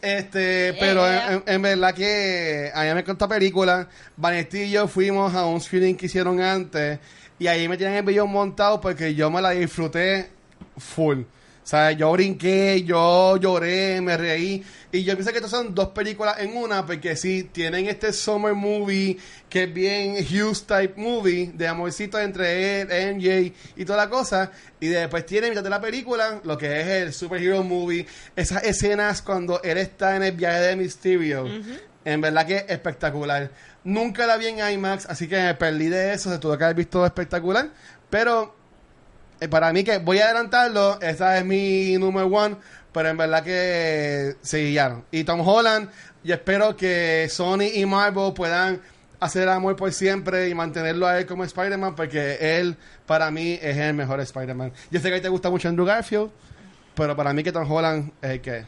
Este, pero en, verdad que a mí me encantó la película. Vanetti y yo fuimos a un screening que hicieron antes y ahí me tienen el video montado porque yo me la disfruté full. O sea, yo brinqué, yo lloré, me reí. Y yo pienso que estas son dos películas en una, porque sí, tienen este summer movie que es bien Hughes type movie, de amorcito entre él, MJ y toda la cosa. Y después tiene mitad de la película lo que es el superhero movie, esas escenas cuando él está en el viaje de Mysterio. En verdad que es espectacular. Nunca la vi en IMAX, así que me perdí de eso, se tuvo que haber visto espectacular. Pero para mí que voy a adelantarlo, esa es mi número one, pero en verdad que se guiaron. Y Tom Holland, yo espero que Sony y Marvel puedan hacer amor por siempre y mantenerlo a él como Spider-Man, porque él para mí es el mejor Spider-Man. Yo sé que a ti te gusta mucho Andrew Garfield, pero para mí que Tom Holland es el que es.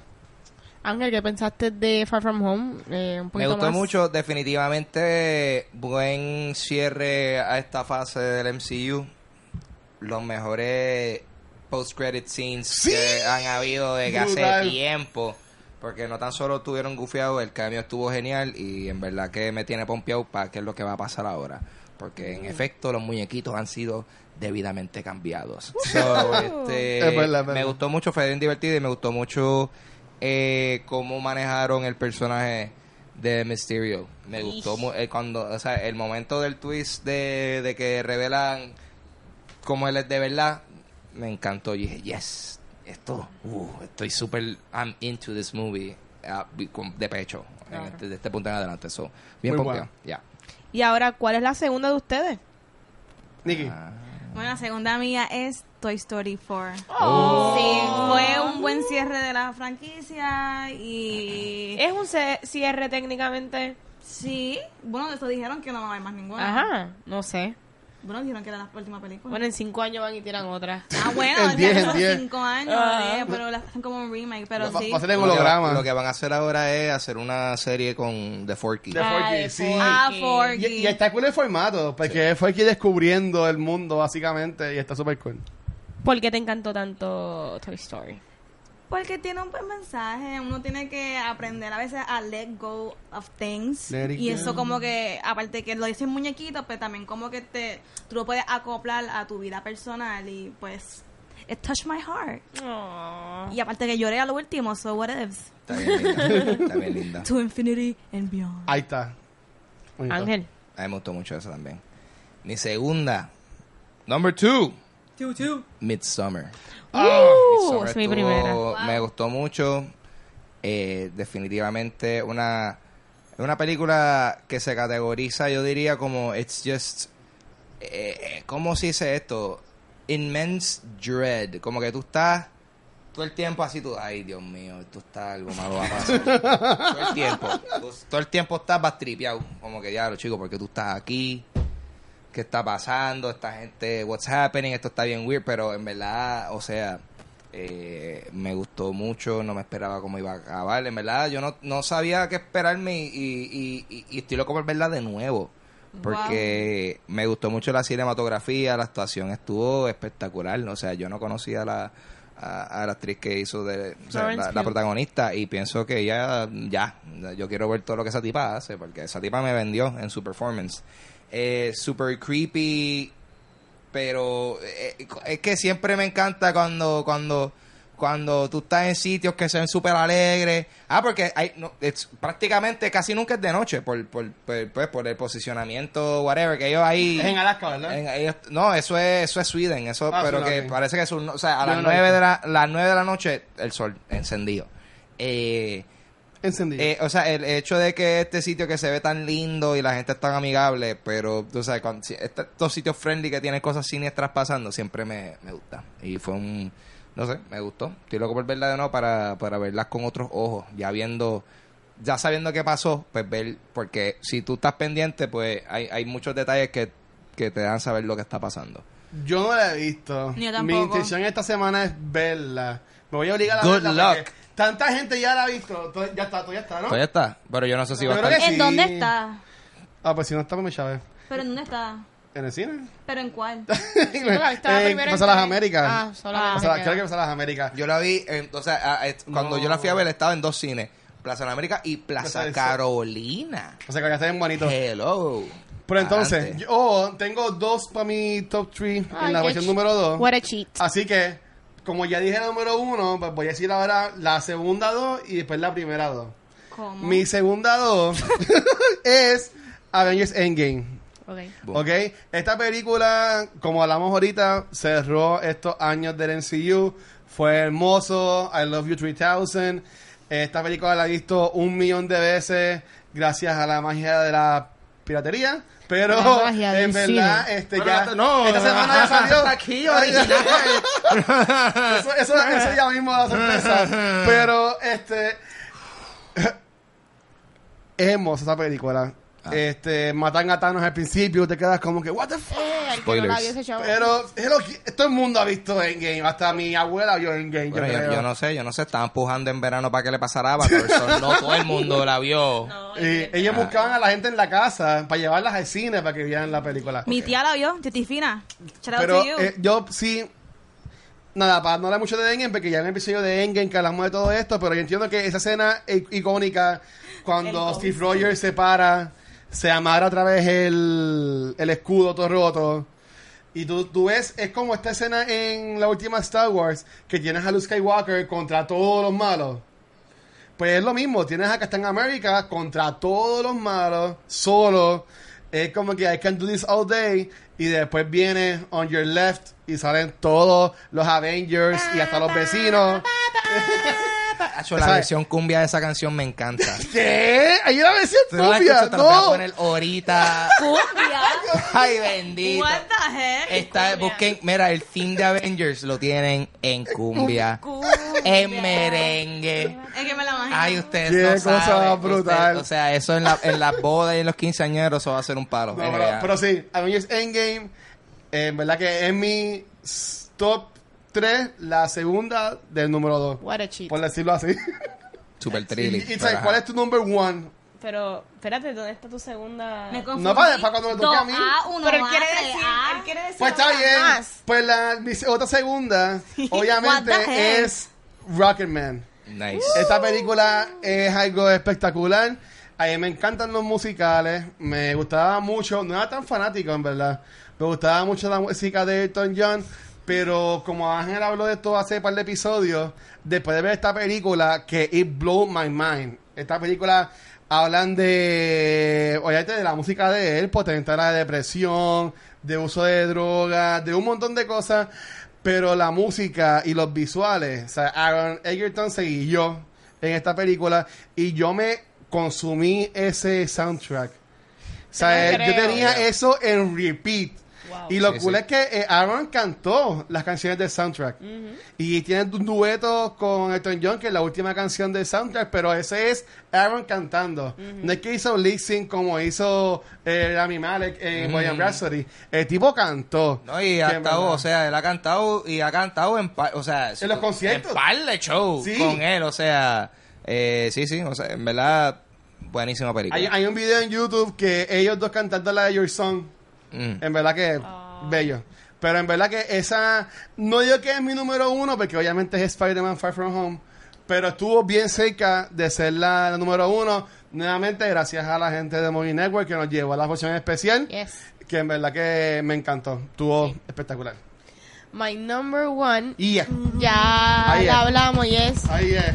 Ángel, ¿qué pensaste de Far From Home? Eh, un Me gustó más. mucho, definitivamente buen cierre a esta fase del MCU. Los mejores post-credit scenes Sí. que han habido de hace tiempo. Porque no tan solo tuvieron gufiado, el cambio estuvo genial y en verdad que me tiene pompeado para qué es lo que va a pasar ahora. Porque en efecto los muñequitos han sido debidamente cambiados. So, este, Es verdad, es verdad. Me gustó mucho, fue bien divertido y me gustó mucho eh, cómo manejaron el personaje de Mysterio. Me gustó eh, cuando, o sea, el momento del twist de, de que revelan cómo él es de verdad, me encantó. Y dije, yes, esto, uh, estoy súper, I'm into this movie vi- con- de pecho, este- de este punto en adelante. So, bien bueno. ya. Y ahora, ¿cuál es la segunda de ustedes? Nicky. Ah. Bueno, la segunda mía es Toy Story 4. Oh. Sí, fue un buen cierre de la franquicia y... ¿Es un cierre técnicamente? Sí, bueno, eso dijeron que no va a haber más ninguna. Ajá, no sé. Bueno, dijeron que era la última película. Bueno, en cinco años van y tiran otra. ah, bueno, En ya 10, en son 10. cinco años, eh, pero las hacen como un remake, pero Va- sí. va a ser Lo holograma. lo que van a hacer ahora es hacer una serie con The Forky. The Ah, Forky, de sí. Forky. Ah, Y, Forky. y está cool el formato, porque fue aquí descubriendo el mundo, básicamente, y está súper cool. ¿Por qué te encantó tanto Toy Story? Porque tiene un buen mensaje. Uno tiene que aprender a veces a let go of things. Y go. eso como que, aparte que lo dicen muñequito, pero también como que te, tú lo puedes acoplar a tu vida personal y pues, it touched my heart. Y aparte que lloré a lo último, so what ifs. Está bien linda. Está bien linda. To infinity and beyond. Ahí está. Bonito. Ángel. A mí me gustó mucho eso también. Mi segunda. Number two. Midsummer. Midsommar es mi estuvo- primera. Me gustó mucho. Eh, definitivamente una, una película que se categoriza, yo diría, como It's just. Eh, ¿Cómo se dice esto? Immense dread. Como que tú estás todo el tiempo así, tú, ay Dios mío, esto está algo malo va a pasar. todo el tiempo. Todo el tiempo estás bastripeado. Como que ya, chicos, porque tú estás aquí? ¿Qué está pasando? Esta gente, what's happening? Esto está bien weird, pero en verdad, o sea, eh, me gustó mucho, no me esperaba cómo iba a acabar. En verdad, yo no, no sabía qué esperarme y, y, y, y estoy loco por verla de nuevo. Porque me gustó mucho la cinematografía, la actuación estuvo espectacular. O sea, yo no conocía a la, a, a la actriz que hizo de o sea, Florence la, la protagonista y pienso que ella, ya, yo quiero ver todo lo que esa tipa hace, porque esa tipa me vendió en su performance. Eh, super creepy, pero eh, es que siempre me encanta cuando cuando cuando tú estás en sitios que se ven súper alegres. Ah, porque hay, no, es, prácticamente casi nunca es de noche por, por, por, pues, por el posicionamiento, whatever, que ellos ahí... Es en Alaska, ¿verdad? en- ellos- no, eso es, eso es Sweden, eso, Ah, pero sí, que parece que es un, o sea, a las no de la, las nueve de la noche el sol encendido. Eh, encendido. Eh, o sea, el hecho de que este sitio que se ve tan lindo y la gente es tan amigable, pero tú sabes, cuando, si- este- estos sitios friendly que tienen cosas siniestras pasando, siempre me, me gusta. Y fue un, no sé, me gustó. Estoy loco por verla de nuevo para, para verlas con otros ojos, ya viendo, ya sabiendo qué pasó, pues ver, porque si tú estás pendiente, pues hay, hay muchos detalles que, que te dan saber lo que está pasando. Yo no la he visto. Ni yo Mi intención esta semana es verla. Me voy a obligar a Good verla luck. Tanta gente ya la ha visto. Ya está, todo ya está, ¿no? Pues ya está, pero yo no sé si Yo va a creo estar... que ¿En sí. dónde está? Ah, pues si no está, pues me chave. ¿Pero en dónde está? ¿En el cine? ¿pero en cuál? la viste la Eh, primera Pasa en las. Américas. Ah, solamente Pasa la- creo que pasa las Américas. Yo la vi, en- o sea, a- et- cuando No. yo la fui a ver estaba en dos cines, Plaza de América y Plaza Plaza del Sol. Carolina. O sea que ya está bien bonito. Hello. Pero entonces, Adelante. yo oh, tengo dos para mi top 3 Ay, en la qué versión ch- número 2. What a cheat. Así que, como ya dije la número 1, pues voy a decir ahora la segunda 2 y después la primera 2. ¿Cómo? Mi segunda 2 es Avengers Endgame. ¿Ok? Esta película, como hablamos ahorita, cerró estos años del MCU. Fue hermoso. I Love You 3000. Esta película la he visto un millón de veces gracias a la magia de la piratería. Pero magia en verdad, cine. este ya. no, esta semana ya salió. aquí original. eso, eso, eso ya mismo da sorpresa. Pero, este. Es hermosa esa película. Ah. Este, matan a Thanos al principio, te quedas como que, what the fuck. Eh, no Spoilers. la vio ese chavo. Pero hello, todo el mundo ha visto Endgame, hasta mi abuela vio Endgame. Bueno, yo yo, yo no sé, yo no sé, estaban empujando en verano para que le pasara Avatar, so no todo el mundo la vio. Y ellos buscaban a la gente en la casa para llevarlas al cine para que vieran la película. Mi tía la vio, Titi Fina. Shout out Pero to you. eh, yo sí. Nada, para no hablar mucho de Endgame, porque ya en el episodio de Endgame que hablamos de todo esto, pero yo entiendo que esa escena i- icónica, cuando El Steve Rogers se para, se amarra otra vez el, el escudo todo roto. Y tú, tú ves, es como esta escena en la última Star Wars, que tienes a Luke Skywalker contra todos los malos. Pues es lo mismo, tienes a Captain America contra todos los malos, solo. Es como que I can do this all day. Y después viene On Your Left y salen todos los Avengers y hasta los vecinos. Hacho, la ¿Sabes? versión cumbia de esa canción me encanta. ¿Qué? Ahí la versión no la cumbia. escuchas, te la voy a No. poner ahorita. Cumbia. Ay, bendito. What the heck? Está, busquen, mira, el theme de Avengers lo tienen en cumbia, Cumbia. en merengue. Es que me la imagino. Ay, ustedes Qué no cosa saben. brutal. Usted- o sea, eso en, la, en las bodas y en los quinceañeros, eso va a ser un palo. No, pero, pero sí, Avengers Endgame, eh, en verdad que es mi top 3, la segunda del número 2. What a cheat. Por decirlo así. Super y, trilly. y, pero ¿sabes ajá. ¿cuál es tu number one? Pero, espérate, ¿dónde está tu segunda? Me confundí. No, para- para cuando me toque a mí. A, uno Pero él quiere decir, A. él quiere decir Pues está bien. más. Pues la mi otra segunda, obviamente, es Rocketman. Nice. Esta película es algo espectacular. A mí me encantan los musicales. Me gustaba mucho. No era tan fanático, en verdad. Me gustaba mucho la música de Elton John. Pero como Ángel habló de esto hace un par de episodios, después de ver esta película, que it blew my mind. Esta película hablan de, obviamente, de la música de él, potenciar la depresión, de uso de drogas, de un montón de cosas. Pero la música y los visuales, o sea, Aaron Egerton se guió en esta película y yo me consumí ese soundtrack. O sea, yo tenía eso en repeat. Wow. Y lo Sí, cool sí. es que eh, Aaron cantó las canciones del soundtrack. Y tiene un dueto con Elton John, que es la última canción del soundtrack, pero ese es Aaron cantando. No es que hizo lip sync como hizo eh, Rami Malek en Mm. Bohemian Rhapsody. El tipo cantó. No, y ha estado, o sea, él ha cantado y ha cantado en, pa- o sea, En los conciertos. En par de shows Sí. con él, o sea, eh, sí, sí, o sea, en verdad, buenísima película. Hay, hay un video en YouTube que ellos dos cantando la de Your Song. Mm. En verdad que bello. Pero en verdad que esa, no digo que es mi número uno, porque obviamente es Spider-Man Far From Home, pero estuvo bien cerca de ser la, la número uno. Nuevamente, gracias a la gente de Movie Network que nos llevó a la función especial, Yes. que en verdad que me encantó. Estuvo espectacular. My number one. Y ya. Es. hablamos y es Ahí es.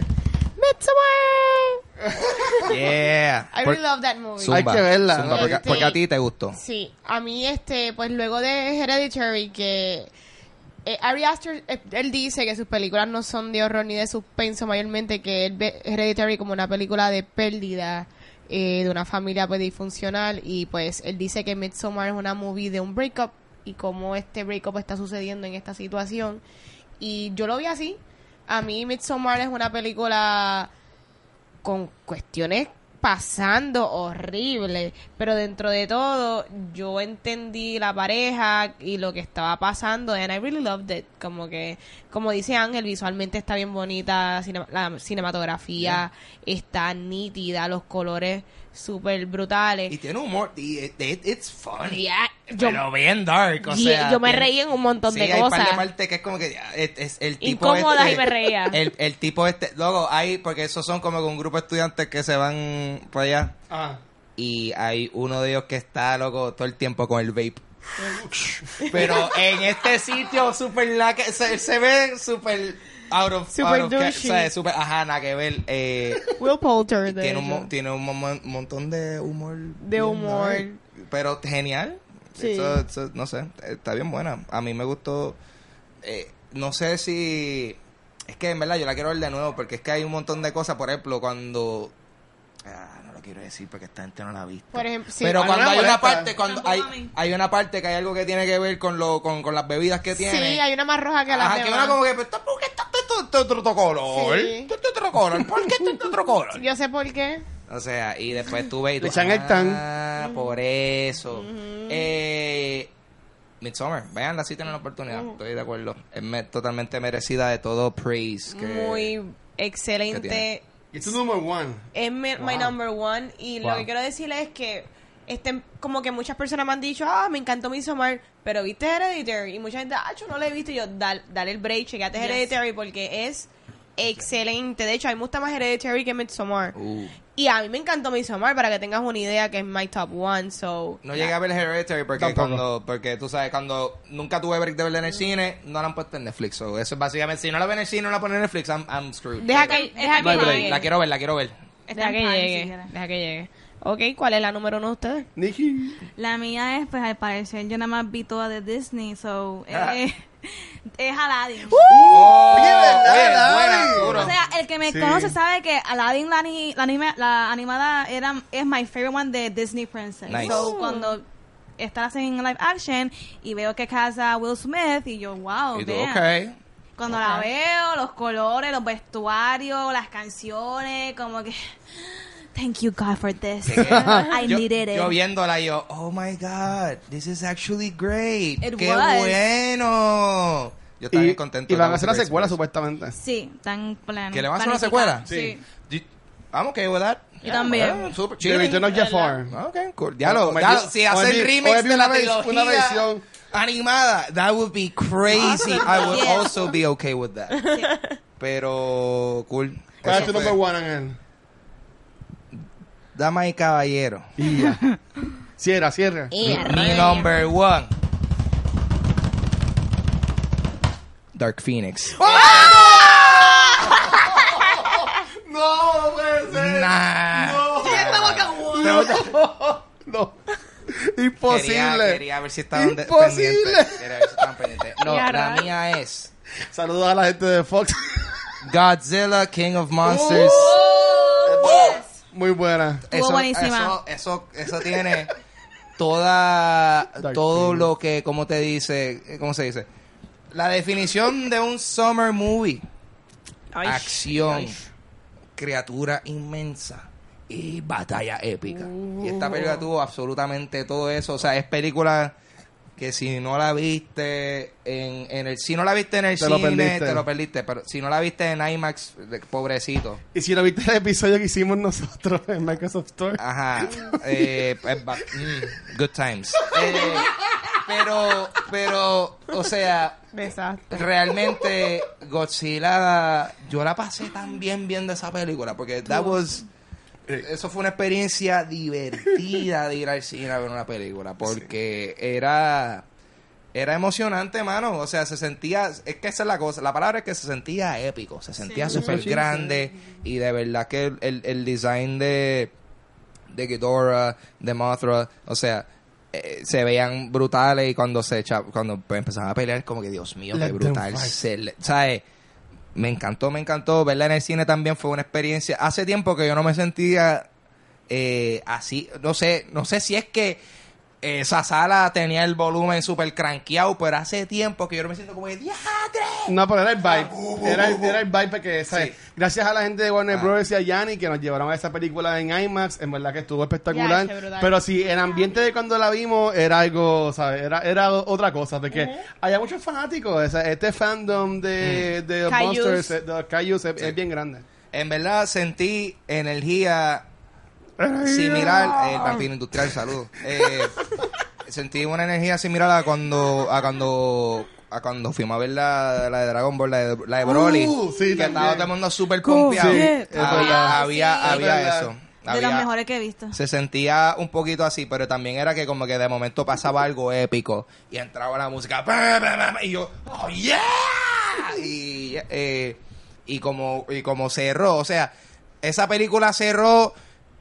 Midsommar. Yeah. I Por- really love that movie. Zumba, Hay que verla. Zumba, porque, Este- porque a ti te gustó. Sí, a mí este, pues luego de Hereditary que eh, Ari Aster, eh, él dice que sus películas no son de horror ni de suspenso, mayormente que él ve Hereditary como una película de pérdida eh, de una familia pues, disfuncional y pues él dice que Midsommar es una movie de un breakup y cómo este breakup está sucediendo en esta situación y yo lo vi así. A mí Midsommar es una película con cuestiones pasando horrible, pero dentro de todo yo entendí la pareja y lo que estaba pasando and I really loved it, como que como dice Ángel, visualmente está bien bonita, la cinematografía está nítida, los colores súper brutales. Y tiene humor. Y it- it- it's funny. Yeah, yo- pero bien dark. O y sea, yo me tiene- reí en un montón sí, de hay cosas. par de partes que es como que ya, es, es el tipo Incómodas este- y me reía. El, el tipo este, luego hay, porque esos son como que un grupo de estudiantes que se van para allá Ajá. y hay uno de ellos que está loco todo el tiempo con el vape. Pero en este sitio super la que se, se ve super out of, Super out of ca- douchey. o sea, super ajá, nada que ver. Eh, Will Poulter, de tiene un, tiene un mo- montón de humor. De humor. dark, pero genial. Sí. Eso- eso, no sé, está bien buena. A mí me gustó. eh, no sé si. Es que en verdad yo la quiero ver de nuevo porque es que hay un montón de cosas. Por ejemplo, cuando. Ah, no lo quiero decir porque esta gente no la ha visto. Por ejemplo, sí. Pero cuando hay una parte, cuando hay, hay una parte que hay algo que tiene que ver con lo, con, con las bebidas que tiene. Sí, hay una más roja que la Ajá, que una como que, "Pero ¿por qué otro color? Sí. Otro color. ¿Por qué otro color? Yo sé por qué. O sea, y después tú ves y tú, Le echan el tan. Ah, por eso. eh, Midsommar, veanla si tienen la oportunidad. Estoy de acuerdo. Es me- totalmente merecida de todo praise. Que, Muy excelente. es tu number one. Es mi, my number one. Y lo que quiero decirles es que este, como que muchas personas me han dicho, ah, me encantó Midsommar, pero viste Hereditary. Y mucha gente, ah, yo no la he visto. Y yo, dale, dale el break, chequeate Yes. Hereditary porque es excelente. De hecho, a mí me gusta más Hereditary que Midsommar. Uh, Y a mí me encantó Midsommar, para que tengas una idea, que es my top one. So, no llegué a ver Hereditary porque Tampoco. cuando, porque tú sabes, cuando nunca tuve break de verla en el cine, no la han puesto en Netflix. So, eso es básicamente, si no la ven en el cine, no la ponen en Netflix, I'm, I'm screwed. deja que, deja que llegue. La quiero ver, la quiero ver. Deja que llegue. Deja que llegue. Ok, ¿cuál es la número uno de ustedes? Nikki. La mía es, pues al parecer, yo nada más vi toda de Disney, so. Ah. eh, es Aladdin. Oh, Oye, ¿verdad, buena. O sea, el que me Sí. conoce sabe que Aladdin, la, la, la animada, era, es my favorite one de Disney Princess. Nice. So, Uh. cuando estás en live action y veo que casa Will Smith y yo, wow, Y tú, damn. ok. Cuando la veo, los colores, los vestuarios, las canciones, como que... Thank you God for this. I yo, needed it. yo viéndola y yo, oh my god, this is actually great. It Qué was. bueno. Yo estaba Y, bien contento. y van a hacer was la a great secuela supuestamente. Sí, tan plan. ¿Que le van a hacer una secuela? Sí. Do- I'm okay with that. Yo también. bueno, super The chilling. Return of Jafar. Ok, cool. Ya lo, si hacen remix de una la vez- trilogía una versión- animada, that would be crazy. I would Yes. also be okay with that. Pero, cool. ¿Cuál es tu number one, Ángel? Dama y caballero. Y ya. Cierra, cierra. Mi, mi number one. Dark Phoenix. No, no puede ser. Nah. No. Imposible. Quería, quería ver si estaban de- Imposible. pendientes. Quería ver si estaban pendientes. No, Ya, la mía es Saludos a la gente de Fox. Godzilla, King of Monsters. Muy buena. Estuvo buenísima. Eso, eso, eso tiene toda, Dark todo lo que, ¿cómo te dice? ¿Cómo se dice? La definición de un summer movie. Acción, criatura inmensa y batalla épica. Y esta película tuvo absolutamente todo eso. O sea, es película que si no la viste en, en el si no la viste en el Te lo cine perdiste. te lo perdiste pero si no la viste en IMAX de- pobrecito Y si lo viste el episodio que hicimos nosotros en Microsoft Store. Ajá. Eh, pues, mm, good times. Eh, pero, pero, o sea, Desastre. realmente Godzilla, yo la pasé tan bien viendo esa película porque that was, eso fue una experiencia divertida de ir al cine a ver una película porque era era emocionante, mano. O sea, se sentía. Es que esa es la cosa. La palabra es que se sentía épico. Se sentía súper grande. Y de verdad que el, el, el design de. De Ghidorah, de Mothra. O sea, eh, se veían brutales y cuando se echa, cuando empezaban a pelear como que Dios mío, Let qué brutal. Se le- ¿sabes? Me encantó, me encantó. Verla en el cine también fue una experiencia. Hace tiempo que yo no me sentía eh, así. No sé, no sé si es que esa sala tenía el volumen súper cranqueado, pero hace tiempo que yo no me siento como de ¡Diadre! No, pero era el vibe. bu, Era, bu. era el vibe porque, ¿sabes? Sí. Gracias a la gente de Warner Ah. Bros. y a Yanni que nos llevaron a esa película en IMAX, en verdad que estuvo espectacular. Pero sí, el ambiente de cuando la vimos era algo, ¿sabes? Era, era otra cosa, porque había muchos fanáticos. o sea, este fandom de, de los. Monsters, eh, de los es, es bien grande. En verdad sentí energía similar, el vampiro industrial, saludos. Eh, sentí una energía similar a cuando, a cuando, a cuando fuimos a ver la, la de Dragon Ball, la de, la de Broly. Uh, sí, que también. estaba todo el mundo súper. Sí, es había, había, Sí. había Es verdad. eso. de las mejores que he visto. se sentía un poquito así, pero también era que como que de momento pasaba algo épico y entraba la música y yo, ¡oh yeah! Y, eh, y como y como cerró, o sea, esa película cerró,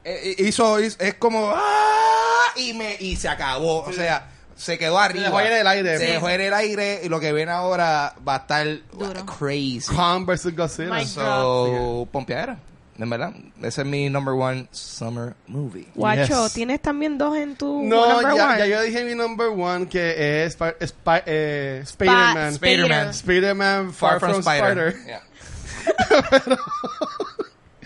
eh, hizo, hizo- es como ¡ah! y me y se acabó, o sea, se quedó arriba. dejó ahí en el aire. Se dejó en el aire y lo que viene ahora va a estar Duro. crazy. Kong vs. Godzilla. My So, pompeadera, en verdad. Ese es mi number one summer movie. Guacho, Yes. tienes también dos en tu No, number ya, one? ya yo dije mi number one que es eh, Spider-Man. Sp- Spider-Man. Spider-Man Far, from, Spider. Yeah. Pero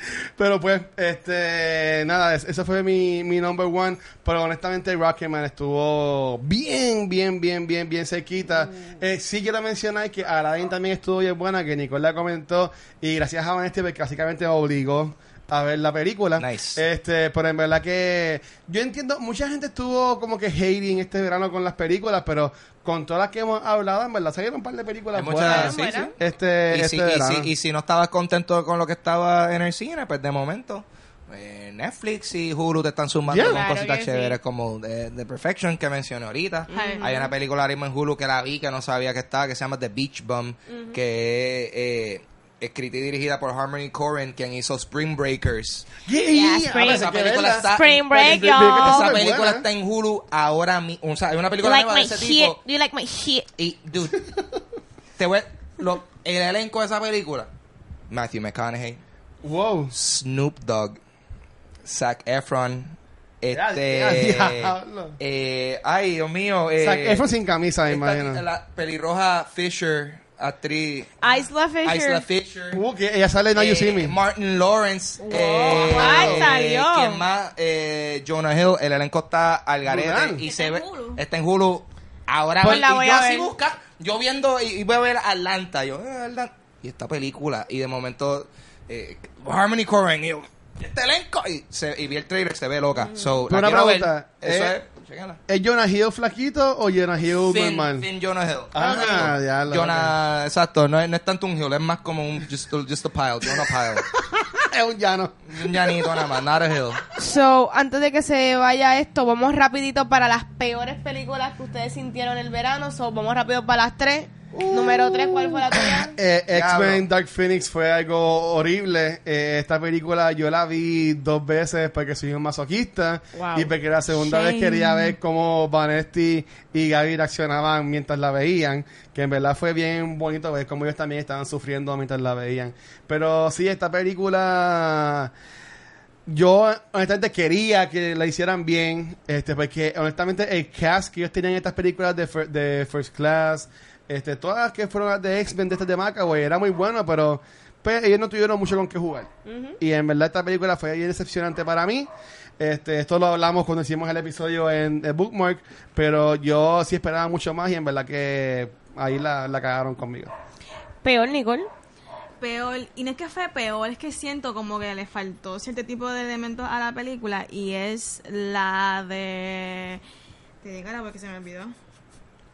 pues, este, nada, es- ese fue mi, mi number one. Pero honestamente, Rocketman estuvo bien, bien, bien, bien, bien cerquita. Eh, sí quiero mencionar que Aladdin también estuvo bien buena, que Nicole la comentó. Y gracias a Vanesti, básicamente me obligó a ver la película. Nice. Este, pero en verdad que yo entiendo, mucha gente estuvo como que hating este verano con las películas, pero con todas las que hemos hablado, en verdad salieron un par de películas Hay muchas- buenas sí, sí. este, y, este si, y, si, y si no estabas contento con lo que estaba en el cine, pues de momento eh, Netflix y Hulu te están sumando Yeah. con Claro cositas chéveres sí. como The, The Perfection que mencioné ahorita. Hay una película ahora mismo en Hulu que la vi que no sabía que estaba, que se llama The Beach Bum, que es eh, escrita y dirigida por Harmony Korine, quien hizo Spring Breakers. Yeah, Yeah, yeah, Spring- ah, Esa película está- Spring Break, Esa película está en Hulu ahora mismo. O sea, hay una You película like nueva my de ese shit? tipo. Do you like my shit? Y, dude, te voy, lo, el elenco de esa película: Matthew McConaughey, Wow. Snoop Dogg, Zac Efron, este. ya, eh, ay, Dios mío. Eh, Zac Efron sin camisa, me imagino. La pelirroja Fisher, actriz. Isla Fisher. Isla Fisher. Uh, que ella sale en Now You eh, See Me. Martin Lawrence. eh, Ay, eh, salió. ¿Quién más? Eh, Jonah Hill. El elenco está al garete. Brutal. Y Está se en ve. Hulu. Está en Hulu. Ahora Pues la y voy yo a así ver. busca. Yo viendo y, y voy a ver Atlanta. Yo, eh, Atlanta. Y esta película. Y de momento. Eh, Harmony Korine. Y yo, este elenco. Y, se, y vi el trailer. Se ve loca. So, Pero la una quiero ver. pregunta, Eso eh, es. Chécala. ¿Es Jonah Hill flaquito o Jonah Hill Finn, normal? Finn Jonah Hill. Ah, ya lo- Jonah, exacto, no es, no es tanto un hill, es más como un just, a- just a pile, Jonah pile. es un llano. un llanito nada más, not a hill. So, antes de que se vaya esto, vamos rapidito para las peores películas que ustedes sintieron el verano. So, vamos rápido para las tres. Número tres, ¿cuál fue la tuya? Eh, X-Men. Dark Phoenix fue algo horrible. Eh, esta película yo la vi dos veces porque soy un masoquista Wow. y porque la segunda Shame. vez quería ver cómo Vanesti y Gaby reaccionaban mientras la veían. Que en verdad fue bien bonito ver cómo ellos también estaban sufriendo mientras la veían. Pero sí, esta película... Yo honestamente quería que la hicieran bien, este, porque honestamente el cast que ellos tenían en estas películas de, fir- de First Class, este, todas las que fueron las de X-Men de estas de Maca, güey, era muy bueno, pero pues, ellos no tuvieron mucho con qué jugar. Y en verdad esta película fue bien decepcionante para mí. Este, esto lo hablamos cuando hicimos el episodio en, en Bookmark, pero yo sí esperaba mucho más y en verdad que ahí la, la cagaron conmigo. Peor, Nicole. Peor, y no es que fue peor, es que siento como que le faltó cierto tipo de elementos a la película y es la de... Te digo ahora porque se me olvidó.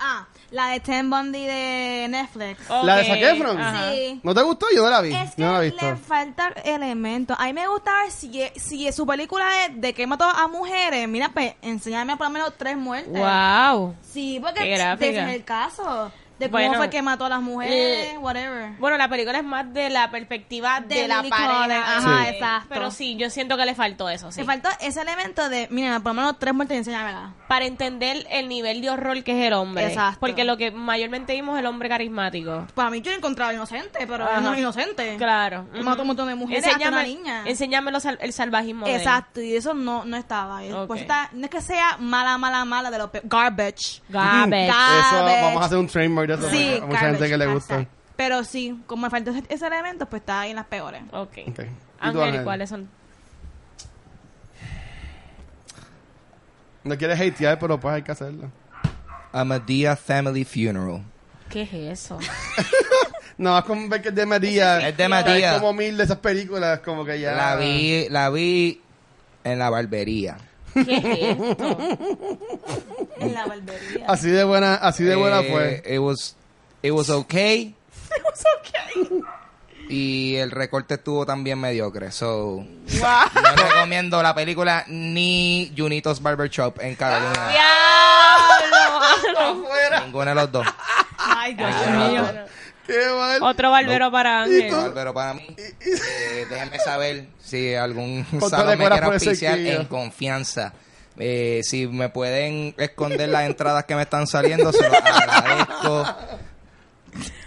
Ah, la de Ten Bundy de Netflix. ¿La de Zac Efron? ajá. Sí. ¿No te gustó? Yo no la vi. Es que no la he visto. le faltan elementos. A mí me gusta ver si, si su película es de que mató a mujeres. Mira, pues, enséñame por lo menos tres muertes. Wow. Sí, porque ese es el caso. De cómo Bueno. fue que mató a las mujeres, Eh, whatever. Bueno, la película es más de la perspectiva de, De la pareja. Ajá, Sí. exacto. Pero sí, yo siento que le faltó eso, sí. Se faltó ese elemento de, mira, por lo menos tres muertes y enséñamela. Para entender el nivel de horror que es el hombre. Exacto. Porque lo que mayormente vimos es el hombre carismático. Para mí yo lo encontraba inocente, pero Ajá. no es inocente. Claro. Él mató un montón de mujeres, hasta una niña. enséñame los el salvajismo de él. Exacto, y eso no, no estaba. Y Ok. Pues está, no es que sea mala, mala, mala de lo peor. Garbage. Garbage. Eso, Garbage. vamos a hacer un trademark eso. Sí, porque a mucha gente que le gusta. Pero sí, como me faltó ese, ese elemento, pues está ahí en las peores. Ok. Ok. ¿Y tú, Ángel? ¿cuáles son? No quieres hatear, pero pues hay que hacerlo. A Medea Family Funeral. ¿Qué es eso? No, es como ver que es de María. Es de María. Hay como mil de esas películas, como que ya. La vi, la vi en la barbería. ¿Qué es esto? En la barbería. Así de buena, así de buena Eh, fue. It was, it was okay. Y el recorte estuvo también mediocre. So, no recomiendo la película ni Junitos Barber Shop en Carolina. ¡Diablo! Ninguno de los dos. Ay, Dios mío. Qué mal. Otro barbero para Ángel. Pero para mí, eh, déjenme saber si algún ¿Cuánto salón me quiere auspiciar en confianza. Eh, si me pueden esconder las entradas que me están saliendo, se los agradezco.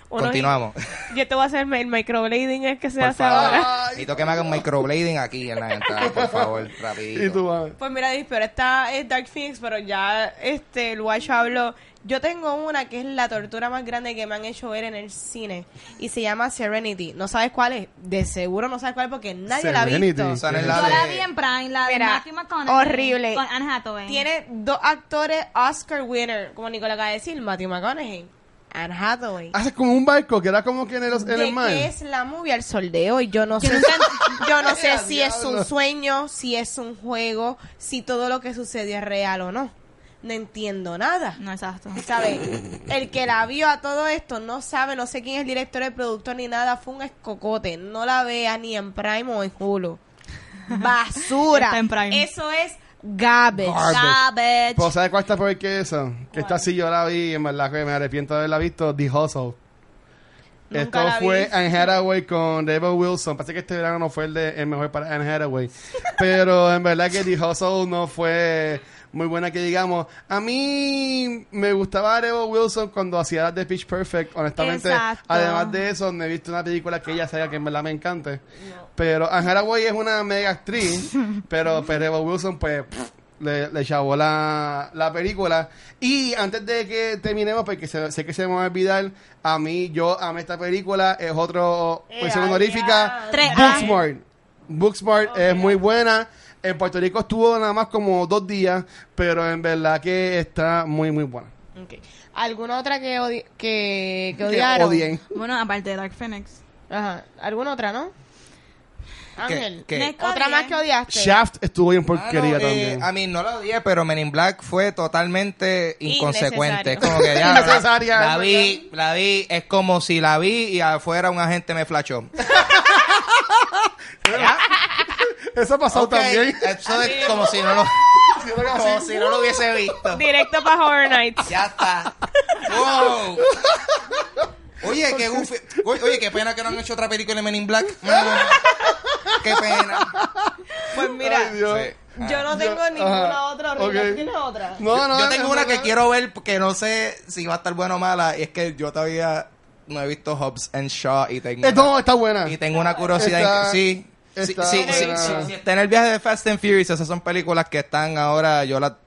Uno- Continuamos. Yo te voy a hacer el microblading, es que se Por hace favor. ahora. Necesito que me hagan microblading aquí en las entradas, por favor, rapidito. Y tú, mami. Pues mira, Dis, pero esta es Dark Phoenix, pero ya este el Watch habló. Yo tengo una que es la tortura más grande que me han hecho ver en el cine y se llama Serenity. ¿No sabes cuál es? De seguro no sabes cuál es porque nadie la ha Serenity. visto. Esa no es Yo la Yo la vi en Prime, la de Mira, Matthew McConaughey. horrible. Con Anne Hathaway. Tiene dos actores Oscar winner, como Nicola acaba de decir, Matthew McConaughey, Anne Hathaway. Hace como un barco que era como que en el, en ¿De el mar. qué es la movie al sol de hoy? Yo no sé. Yo no sé ¡Eh, si es un sueño, si es un juego, si todo lo que sucedió es real o no. No entiendo nada. No, exacto. ¿Sabes? El que la vio a todo esto no sabe, no sé quién es el director, el productor ni nada, fue un escocote. No la vea ni en Prime o en Hulu. Basura. Está en Prime. Eso es garbage. Garbage. Garbage. Pues, ¿sabes cuál está peor que eso? Que esta sí yo la vi y en verdad que me arrepiento de haberla visto. The Hustle. Nunca Esto la vi. fue Anne Hathaway con Rebel Wilson. Parece que este verano no fue el, de, el mejor para Anne Hathaway. Pero en verdad que The Hustle no fue muy buena que digamos. A mí me gustaba Rebel Wilson cuando hacía de Pitch Perfect, honestamente. Exacto. Además de eso, no he visto una película que ella sea que en verdad me encante. Pero Anne Hathaway es una mega actriz, pero, pero Rebel Wilson pues le, le chavó la, la película. Y antes de que terminemos, porque sé, sé que se me va a olvidar, a mí, yo amé esta película, es otro Eh, ay, honorífica. Booksmart. Booksmart Ok. es muy buena. En Puerto Rico estuvo nada más como dos días, pero en verdad que está muy, muy buena. Ok. ¿Alguna otra que, odi- que, que Que odiaron? odien. Bueno, aparte de Dark Phoenix. Ajá. ¿Alguna otra, no? Ángel. qué? ¿Otra más que odiaste? Shaft estuvo bien Ah, porquería eh, también. a mí no la odié, pero Men in Black fue totalmente inconsecuente. Como que ya, Innecesaria, la, es vi, la vi, es como si la vi y afuera un agente me flashó. Eso ha pasado Ok, también. Eso es como si no lo, como si no lo hubiese visto. Directo para Horror Nights. Ya está. Wow. Oye, qué goofy. Oye, oye, qué pena que no han hecho otra película de Men in Black. Mm, Qué pena. Pues mira, Ay, Dios. Sí. yo no tengo Yo- ninguna ajá. otra. Ok. ¿Tú ¿Tienes otra? No, no, yo tengo en una que quiero ver que no sé si va a estar buena o mala. Y es que yo todavía no he visto Hobbs and Shaw y tengo, Eh, no, está buena. y tengo una curiosidad. Está- sí. Sí, está sí, sí, buena. sí, sí, está en el viaje de Fast and Furious. Esas son películas que están ahora, yo la,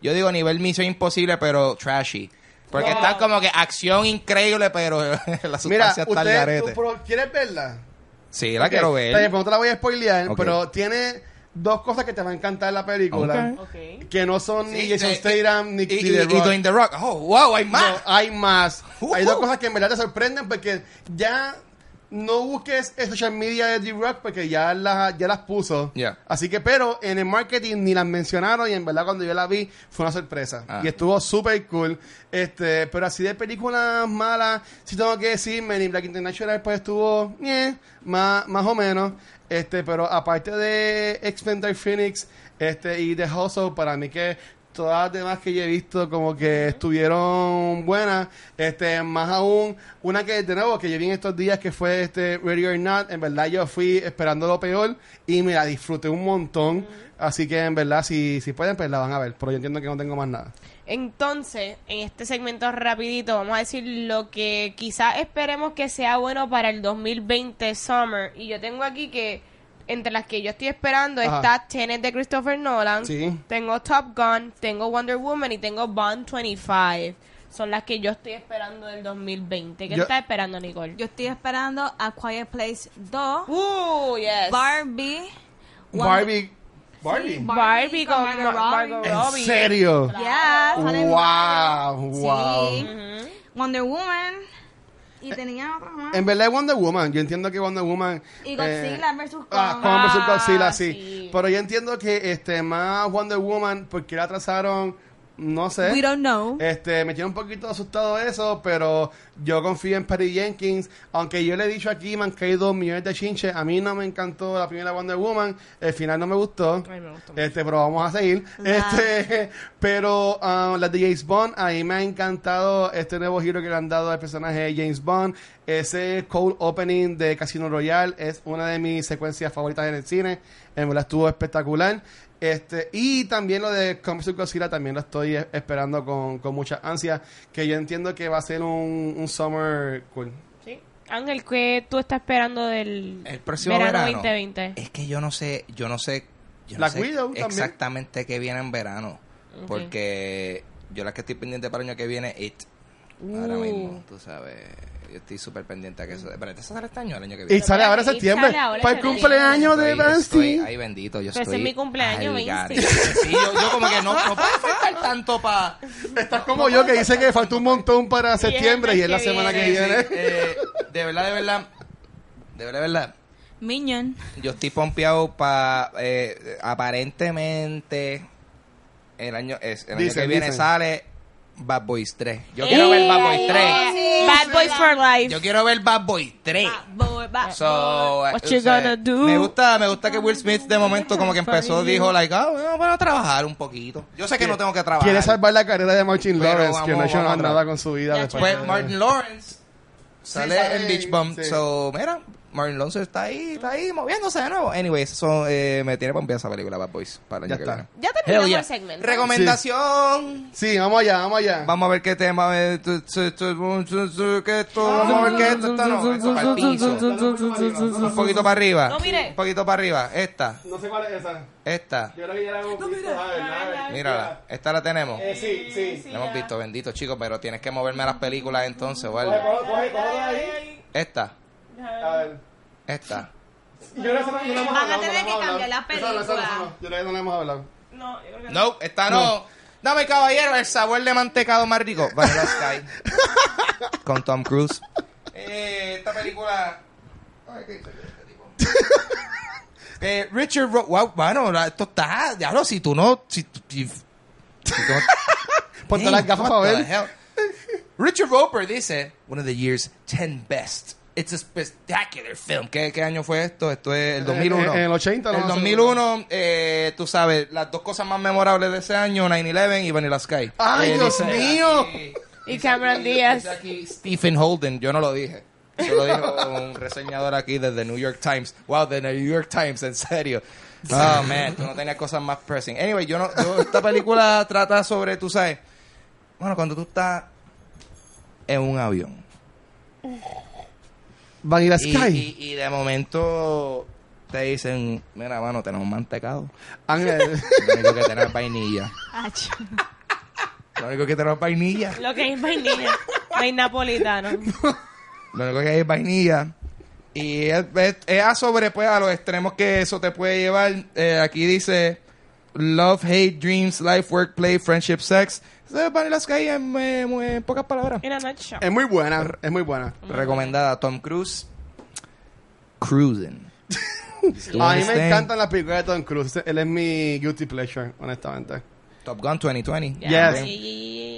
yo digo a nivel Misión Imposible, pero trashy. Porque Wow. están como que acción increíble, pero la Mira, sustancia está al usted, garete. ¿quieres verla? Sí, la quiero está ver. pues no te la voy a spoilear, pero tiene dos cosas que te van a encantar en la película. Que no son ni Jason Statham ni, y, y, The y Rock. Dwayne The Rock. Oh, wow, hay más. No, hay más. Hay dos cosas que en verdad te sorprenden porque ya no busques social media de The Rock porque ya las, ya las puso. Ya. Así que, pero en el marketing ni las mencionaron y en verdad cuando yo la vi fue una sorpresa. Ah. Y estuvo súper cool. Este, pero así de películas malas, si tengo que decir, Men in Black International pues estuvo eh, más, más o menos. Este, pero aparte de X-Men Phoenix este, y The Hustle, para mí que todas las demás que yo he visto como que estuvieron buenas. Este, más aún, una que de nuevo que yo vi en estos días que fue este Ready or Not, en verdad yo fui esperando lo peor y me la disfruté un montón. Así que en verdad si, si pueden pues la van a ver, pero yo entiendo que no tengo más nada. Entonces, en este segmento rapidito vamos a decir lo que quizás esperemos que sea bueno para el 2020 Summer. Y yo tengo aquí que entre las que yo estoy esperando Ajá. está Tenet de Christopher Nolan, Sí. tengo Top Gun, tengo Wonder Woman y tengo Bond 25. Son las que yo estoy esperando del 2020. ¿Qué Yo- estás esperando, Nicole? Yo estoy esperando A Quiet Place 2, Uh, yes. Barbie, Wonder- Barbie. Barbie. Barbie con, Margot Ma- Robbie. Margot ¿En Robbie. serio? En Wow, wow. Sí. Ujú. Wonder Woman. Y tenía otra más. En verdad es Wonder Woman. Yo entiendo que Wonder Woman. Y eh, Godzilla versus Ah, Kong. Kong versus Ah, Godzilla, sí. sí. Pero yo entiendo que este más Wonder Woman, porque la atrasaron, no sé. We don't know. Este, me tiene un poquito asustado eso, pero yo confío en Patty Jenkins. Aunque yo le he dicho aquí, me han caído millones de chinches. A mí no me encantó la primera Wonder Woman. El final no me gustó. Ay, me gustó. Este, pero vamos a seguir. Este, pero ah, las de James Bond, a mí me ha encantado este nuevo giro que le han dado al personaje de James Bond. Ese cold opening de Casino Royale es una de mis secuencias favoritas en el cine. En verdad estuvo espectacular. Este, y también lo de vs. Godzilla también lo estoy eh, esperando con, con mucha ansia. Que yo entiendo que va a ser un, un summer cool. Sí. Ángel, ¿qué tú estás esperando del El próximo verano, verano. 2020? Es que yo no sé, yo no sé, yo no Black sé Widow también. exactamente qué viene en verano. Porque yo la que estoy pendiente para el año que viene es It. Ahora Uh. mismo, tú sabes. Yo estoy súper pendiente a que eso. Pero ¿eso sale este año el año que viene? Y sale ahora en septiembre. Para el cumpleaños de Bernstein. Ay, bendito, yo Pero ese estoy... es mi cumpleaños. Sí, yo, yo como que no, no puede faltar tanto para... Estás como yo que dice que falta un montón para septiembre y es la que semana que viene. eh, de verdad, de verdad, de verdad, de verdad. Minion. Yo estoy pompeado para eh, aparentemente el año es el año Dicen, que viene dicen. sale Bad Boys 3. Yo quiero ver Bad Boys 3. Eh, Bad Boys for Life. Yo quiero ver Bad Boys 3. Boy, ba- So, What eh, you o sea, gonna do? Me gusta, me gusta que Will Smith de momento como que empezó, dijo like, ah, bueno, voy a trabajar un poquito. Yo sé que no tengo que trabajar. Quiere salvar la carrera de Martin Lawrence, que no ha hecho nada con su vida. Después Pues Martin Lawrence sale, en Beach Bum. sí. So, mira, Martin Lawrence está ahí, está ahí moviéndose de nuevo. Anyways, eso eh, me tiene pompeada esa película, Bad Boys, para el Ya año que está. viene. Ya terminamos yeah. el segmento. Recomendación. Sí, vamos allá, vamos allá. Vamos a ver qué tema. eh, tu- tu- tu- tu- tu- que esto, vamos a ver qué esto está. No, esto para el piso. Un poquito para arriba. No, mire. Un poquito para arriba. Esta, No sé cuál es esa. esta. Yo creo que ya la hemos visto. Mírala. Esta la tenemos. Eh, sí, sí. La hemos visto, bendito chico, pero tienes que moverme a las películas entonces, ¿vale? Coge, coge, coge de ahí. Esta, A ver. esta. Yo creo que esa no, no la hemos Van a hablado, tener no que cambiar Esa no, esa no, esa película. no. Yo creo que no la hemos hablado. No, yo creo que No, esta no. Dame, caballero, el sabor de mantecado más rico. Vanilla Sky. Con Tom Cruise. Eh, esta película... Ay, ¿qué hice yo este tipo? eh, Richard Ro Wow, bueno, la- esto está... Diablo, si tú no... Si, si- si tú no Ponte Damn, las gafas what para the ver. hell? Richard Roper dice, one of the year's 10 best. It's a spectacular film. ¿Qué, qué año fue esto? Esto es el 2001. En- en el 80, ¿no? El 2001, eh, tú sabes, las dos cosas más memorables de ese año, 9-11 y Vanilla Sky. ¡Ay, Eh, Dios mío! aquí- Y Cameron Díaz. aquí Stephen Holden, yo no lo dije. Eso lo dijo un reseñador aquí de The New York Times. Wow, The New York Times, en serio. Oh, man, tú no tenías cosas más pressing. Anyway, yo no, yo- esta película trata sobre, tú sabes, bueno, cuando tú estás en un avión Vanilla y, Sky. y- y de momento te dicen, mira, mano, tenemos mantecado. Ángel. Lo único que tenemos es vainilla. Lo único que tenemos es vainilla. Lo que es vainilla. No hay napolitano. Lo único que hay es vainilla. Y es, es- es a sobre, pues, a los extremos que eso te puede llevar. Eh, aquí dice Love, Hate, Dreams, Life, Work, Play, Friendship, Sex. Es Vanilla Sky en, muy- en pocas palabras. Es muy buena, es muy buena. Recomendada Tom Cruise. Cruising. A mí me encantan las películas de Tom Cruise. Él es mi guilty pleasure, honestamente. Top Gun 2020. Ya, Yes.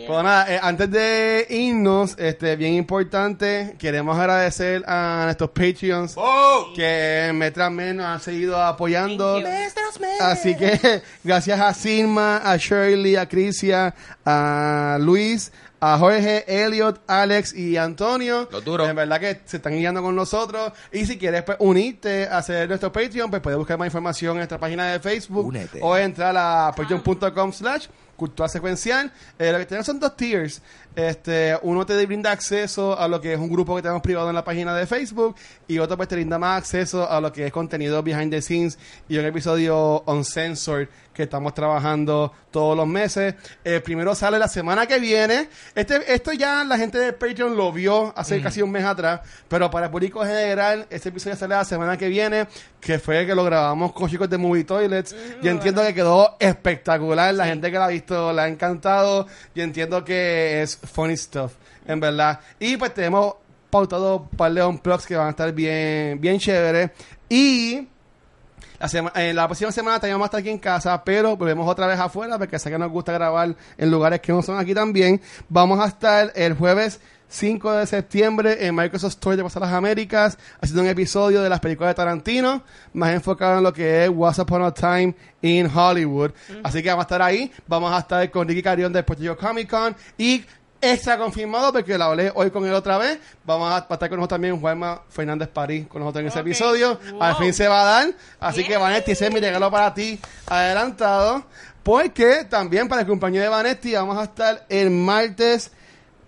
Yeah. Pues nada, eh, antes de irnos, este, bien importante, queremos agradecer a nuestros Patreons ¡Oh! que mes tras mes nos han seguido apoyando. Mes Así que gracias a Silma, a Shirley, a Crisia, a Luis, a Jorge, Elliot, Alex y Antonio. Los duros. En verdad que se están guiando con nosotros. Y si quieres pues, unirte a hacer nuestro Patreon, pues puedes buscar más información en nuestra página de Facebook. Únete. O entrar a patreon.com slash cultura secuencial. Eh, lo que tenemos son dos tiers. Este, uno te brinda acceso a lo que es un grupo que tenemos privado en la página de Facebook y otro pues te brinda más acceso a lo que es contenido behind the scenes y un episodio uncensored que estamos trabajando todos los meses. El primero sale la semana que viene. Este, esto ya la gente de Patreon lo vio hace casi un mes atrás, pero para el público general, este episodio sale la semana que viene, que fue que lo grabamos con chicos de Movie Toilets. Yo entiendo que quedó espectacular. La gente que la ha visto la ha encantado. Yo entiendo que es funny stuff, en verdad. Y pues tenemos pautado un par de unplugs que van a estar bien, bien chéveres. Y la, sema- eh, la próxima semana también vamos a estar aquí en casa, pero volvemos otra vez afuera porque sé que nos gusta grabar en lugares que no son aquí también. Vamos a estar el jueves 5 de septiembre en Microsoft Store de Pasar las Américas haciendo un episodio de las películas de Tarantino, más enfocado en lo que es Once Upon a Time in Hollywood. Así que vamos a estar ahí. Vamos a estar con Ricky Carión del Puerto Rico Comic Con y extra confirmado porque la hablé hoy con él otra vez. Vamos a, estar con nosotros también Juanma Fernández París con nosotros en ese episodio. Al fin se va a dar. Así que Vanetti, ese es mi regalo para ti adelantado. Porque también para el cumpleaños de Vanetti vamos a estar el martes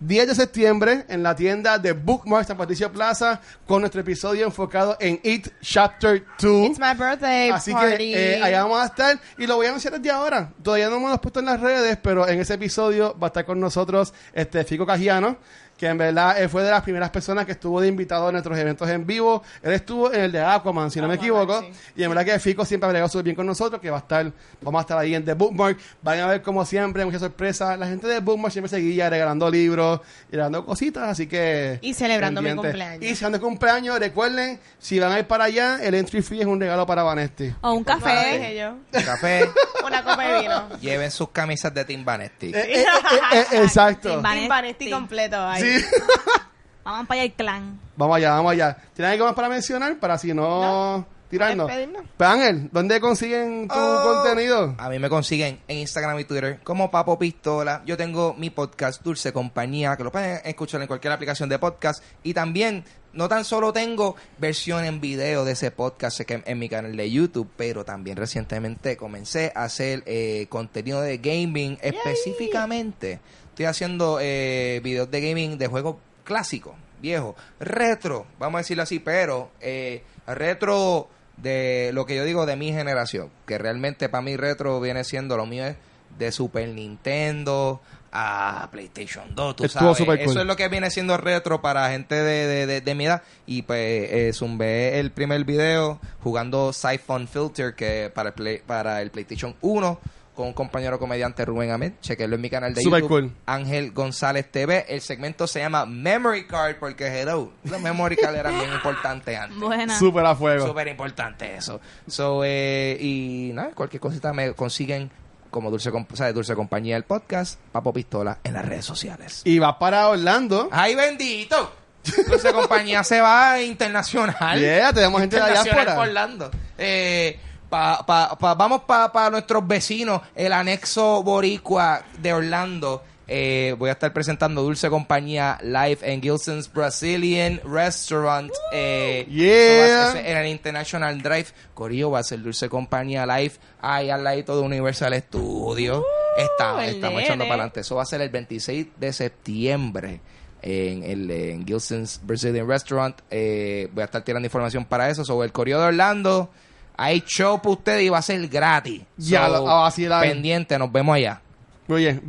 10 de septiembre en la tienda de Bookmark San Patricio Plaza con nuestro episodio enfocado en It Chapter 2. It's my birthday Así party. que eh, allá vamos a estar y lo voy a anunciar desde ahora. Todavía no me lo he puesto en las redes, pero en ese episodio va a estar con nosotros este Fico Cajiano, que en verdad él fue de las primeras personas que estuvo de invitado en nuestros eventos en vivo. Él estuvo en el de Aquaman, si no me equivoco. sí. Y en verdad que Fico siempre ha bregado súper bien con nosotros, que va a estar, vamos a estar ahí en The Bookmark. Van a ver como siempre, muchas sorpresas. La gente de Bookmark siempre seguía regalando libros y regalando cositas, así que... Y celebrando mi cumpleaños. Y si de cumpleaños, recuerden, si van a ir para allá, el entry fee es un regalo para Vanesti. O un café. dije yo. Café, Una copa de vino. lleven sus camisas de Tim Vanetti. Eh, eh, eh, eh, exacto. Team Vanetti completo ahí. Sí. Vamos para allá el clan. Vamos allá, vamos allá. ¿Tienen algo más para mencionar? Para si no, tirarnos. Pues, Ángel, ¿dónde consiguen tu Oh. contenido? A mí me consiguen en Instagram y Twitter como Papo Pistola. Yo tengo mi podcast Dulce Compañía, que lo pueden escuchar en cualquier aplicación de podcast. Y también, no tan solo tengo versión en video de ese podcast que en mi canal de YouTube, pero también recientemente comencé a hacer eh, contenido de gaming específicamente. Estoy haciendo eh, videos de gaming de juegos clásicos, viejos, retro, vamos a decirlo así, pero eh, retro de lo que yo digo de mi generación, que realmente para mí retro viene siendo lo mío es de Super Nintendo a PlayStation 2, tú Estuvo sabes. cool. Eso es lo que viene siendo retro para gente de, de, de- de mi edad. Y pues eh, zumbé el primer video jugando Siphon Filter que para el, Play- para el PlayStation 1 con un compañero comediante Rubén Ahmed. Chequenlo en mi canal de Super YouTube. cool. Ángel González TV. El segmento se llama Memory Card porque hello, los Memory Card eran bien importantes antes. Buena. Súper a fuego. Súper importante eso. So, eh, y nada, cualquier cosita me consiguen como Dulce, Com- o sea, Dulce Compañía el podcast, Papo Pistola en las redes sociales. Y va para Orlando. ¡Ay, bendito! Dulce Compañía se va internacional. Yeah, tenemos gente de diáspora. por Orlando. Eh, pa- pa- pa- vamos para nuestros vecinos, el anexo boricua de Orlando. Eh, voy a estar presentando Dulce Compañía live en Gilson's Brazilian Restaurant. Eh, Yeah. ser en el International Drive. Corillo va a ser Dulce Compañía live ahí al ladito de Universal Studios. Está- estamos echando para adelante. Eso va a ser el 26 de septiembre en el en Gilson's Brazilian Restaurant. Eh, voy a estar tirando información para eso. Sobre el Corio de Orlando, hay show para ustedes y va a ser gratis. Ya, So, a vacilar. Pendiente, nos vemos allá. Muy bien.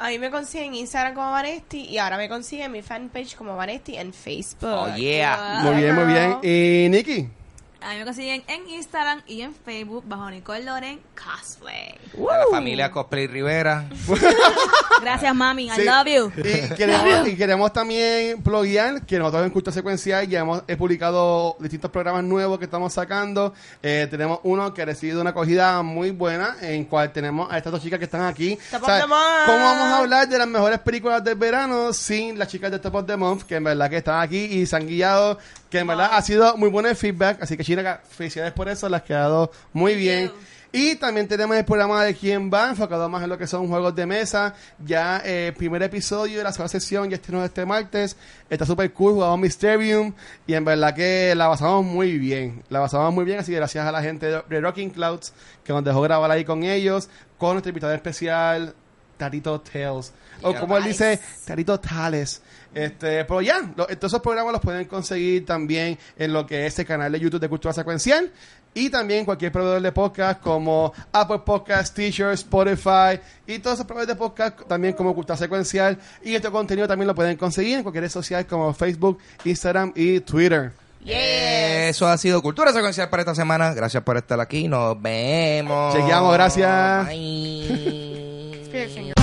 A mí me consiguen en Instagram como Vanesti y ahora me consiguen mi fanpage como Vanesti en Facebook. Oh, yeah. Muy bien, muy bien. Y Nikki. A mí me consiguen en Instagram y en Facebook bajo Nicole Loren cosplay. De la familia Cosplay Rivera. Gracias, mami. I Sí. love you. Y queremos, y queremos también pluguear que nosotros en Cultura Secuencial ya hemos he publicado distintos programas nuevos que estamos sacando. Eh, tenemos uno que ha recibido una acogida muy buena, en cual tenemos a estas dos chicas que están aquí. Top O sea, of the month. ¿Cómo vamos a hablar de las mejores películas del verano sin las chicas de Top of the Month, que en verdad que están aquí y se han guiado, que en verdad ha sido muy bueno el feedback, así que China, felicidades por eso, las ha quedado muy bien. Y también tenemos el programa de Quién va, enfocado más en lo que son juegos de mesa. Ya eh, el primer episodio de la segunda sesión ya estrenó este martes. Está súper cool, jugamos Mysterium. Y en verdad que la pasamos muy bien. La pasamos muy bien, así que gracias a la gente de Rocking Clouds que nos dejó grabar ahí con ellos. Con nuestro invitado especial, Tarito Tales. O Yeah. como él dice, Tarito Tales. Este, pero ya, lo- todos esos programas los pueden conseguir también en lo que es el canal de YouTube de Cultura Secuencial y también cualquier proveedor de podcast como Apple Podcast, Teacher, Spotify y todos esos proveedores de podcast también como Cultura Secuencial y este contenido también lo pueden conseguir en cualquier red social como Facebook, Instagram y Twitter. Eso ha sido Cultura Secuencial para esta semana. Gracias por estar aquí. Nos vemos. Chequeamos, gracias. Bye.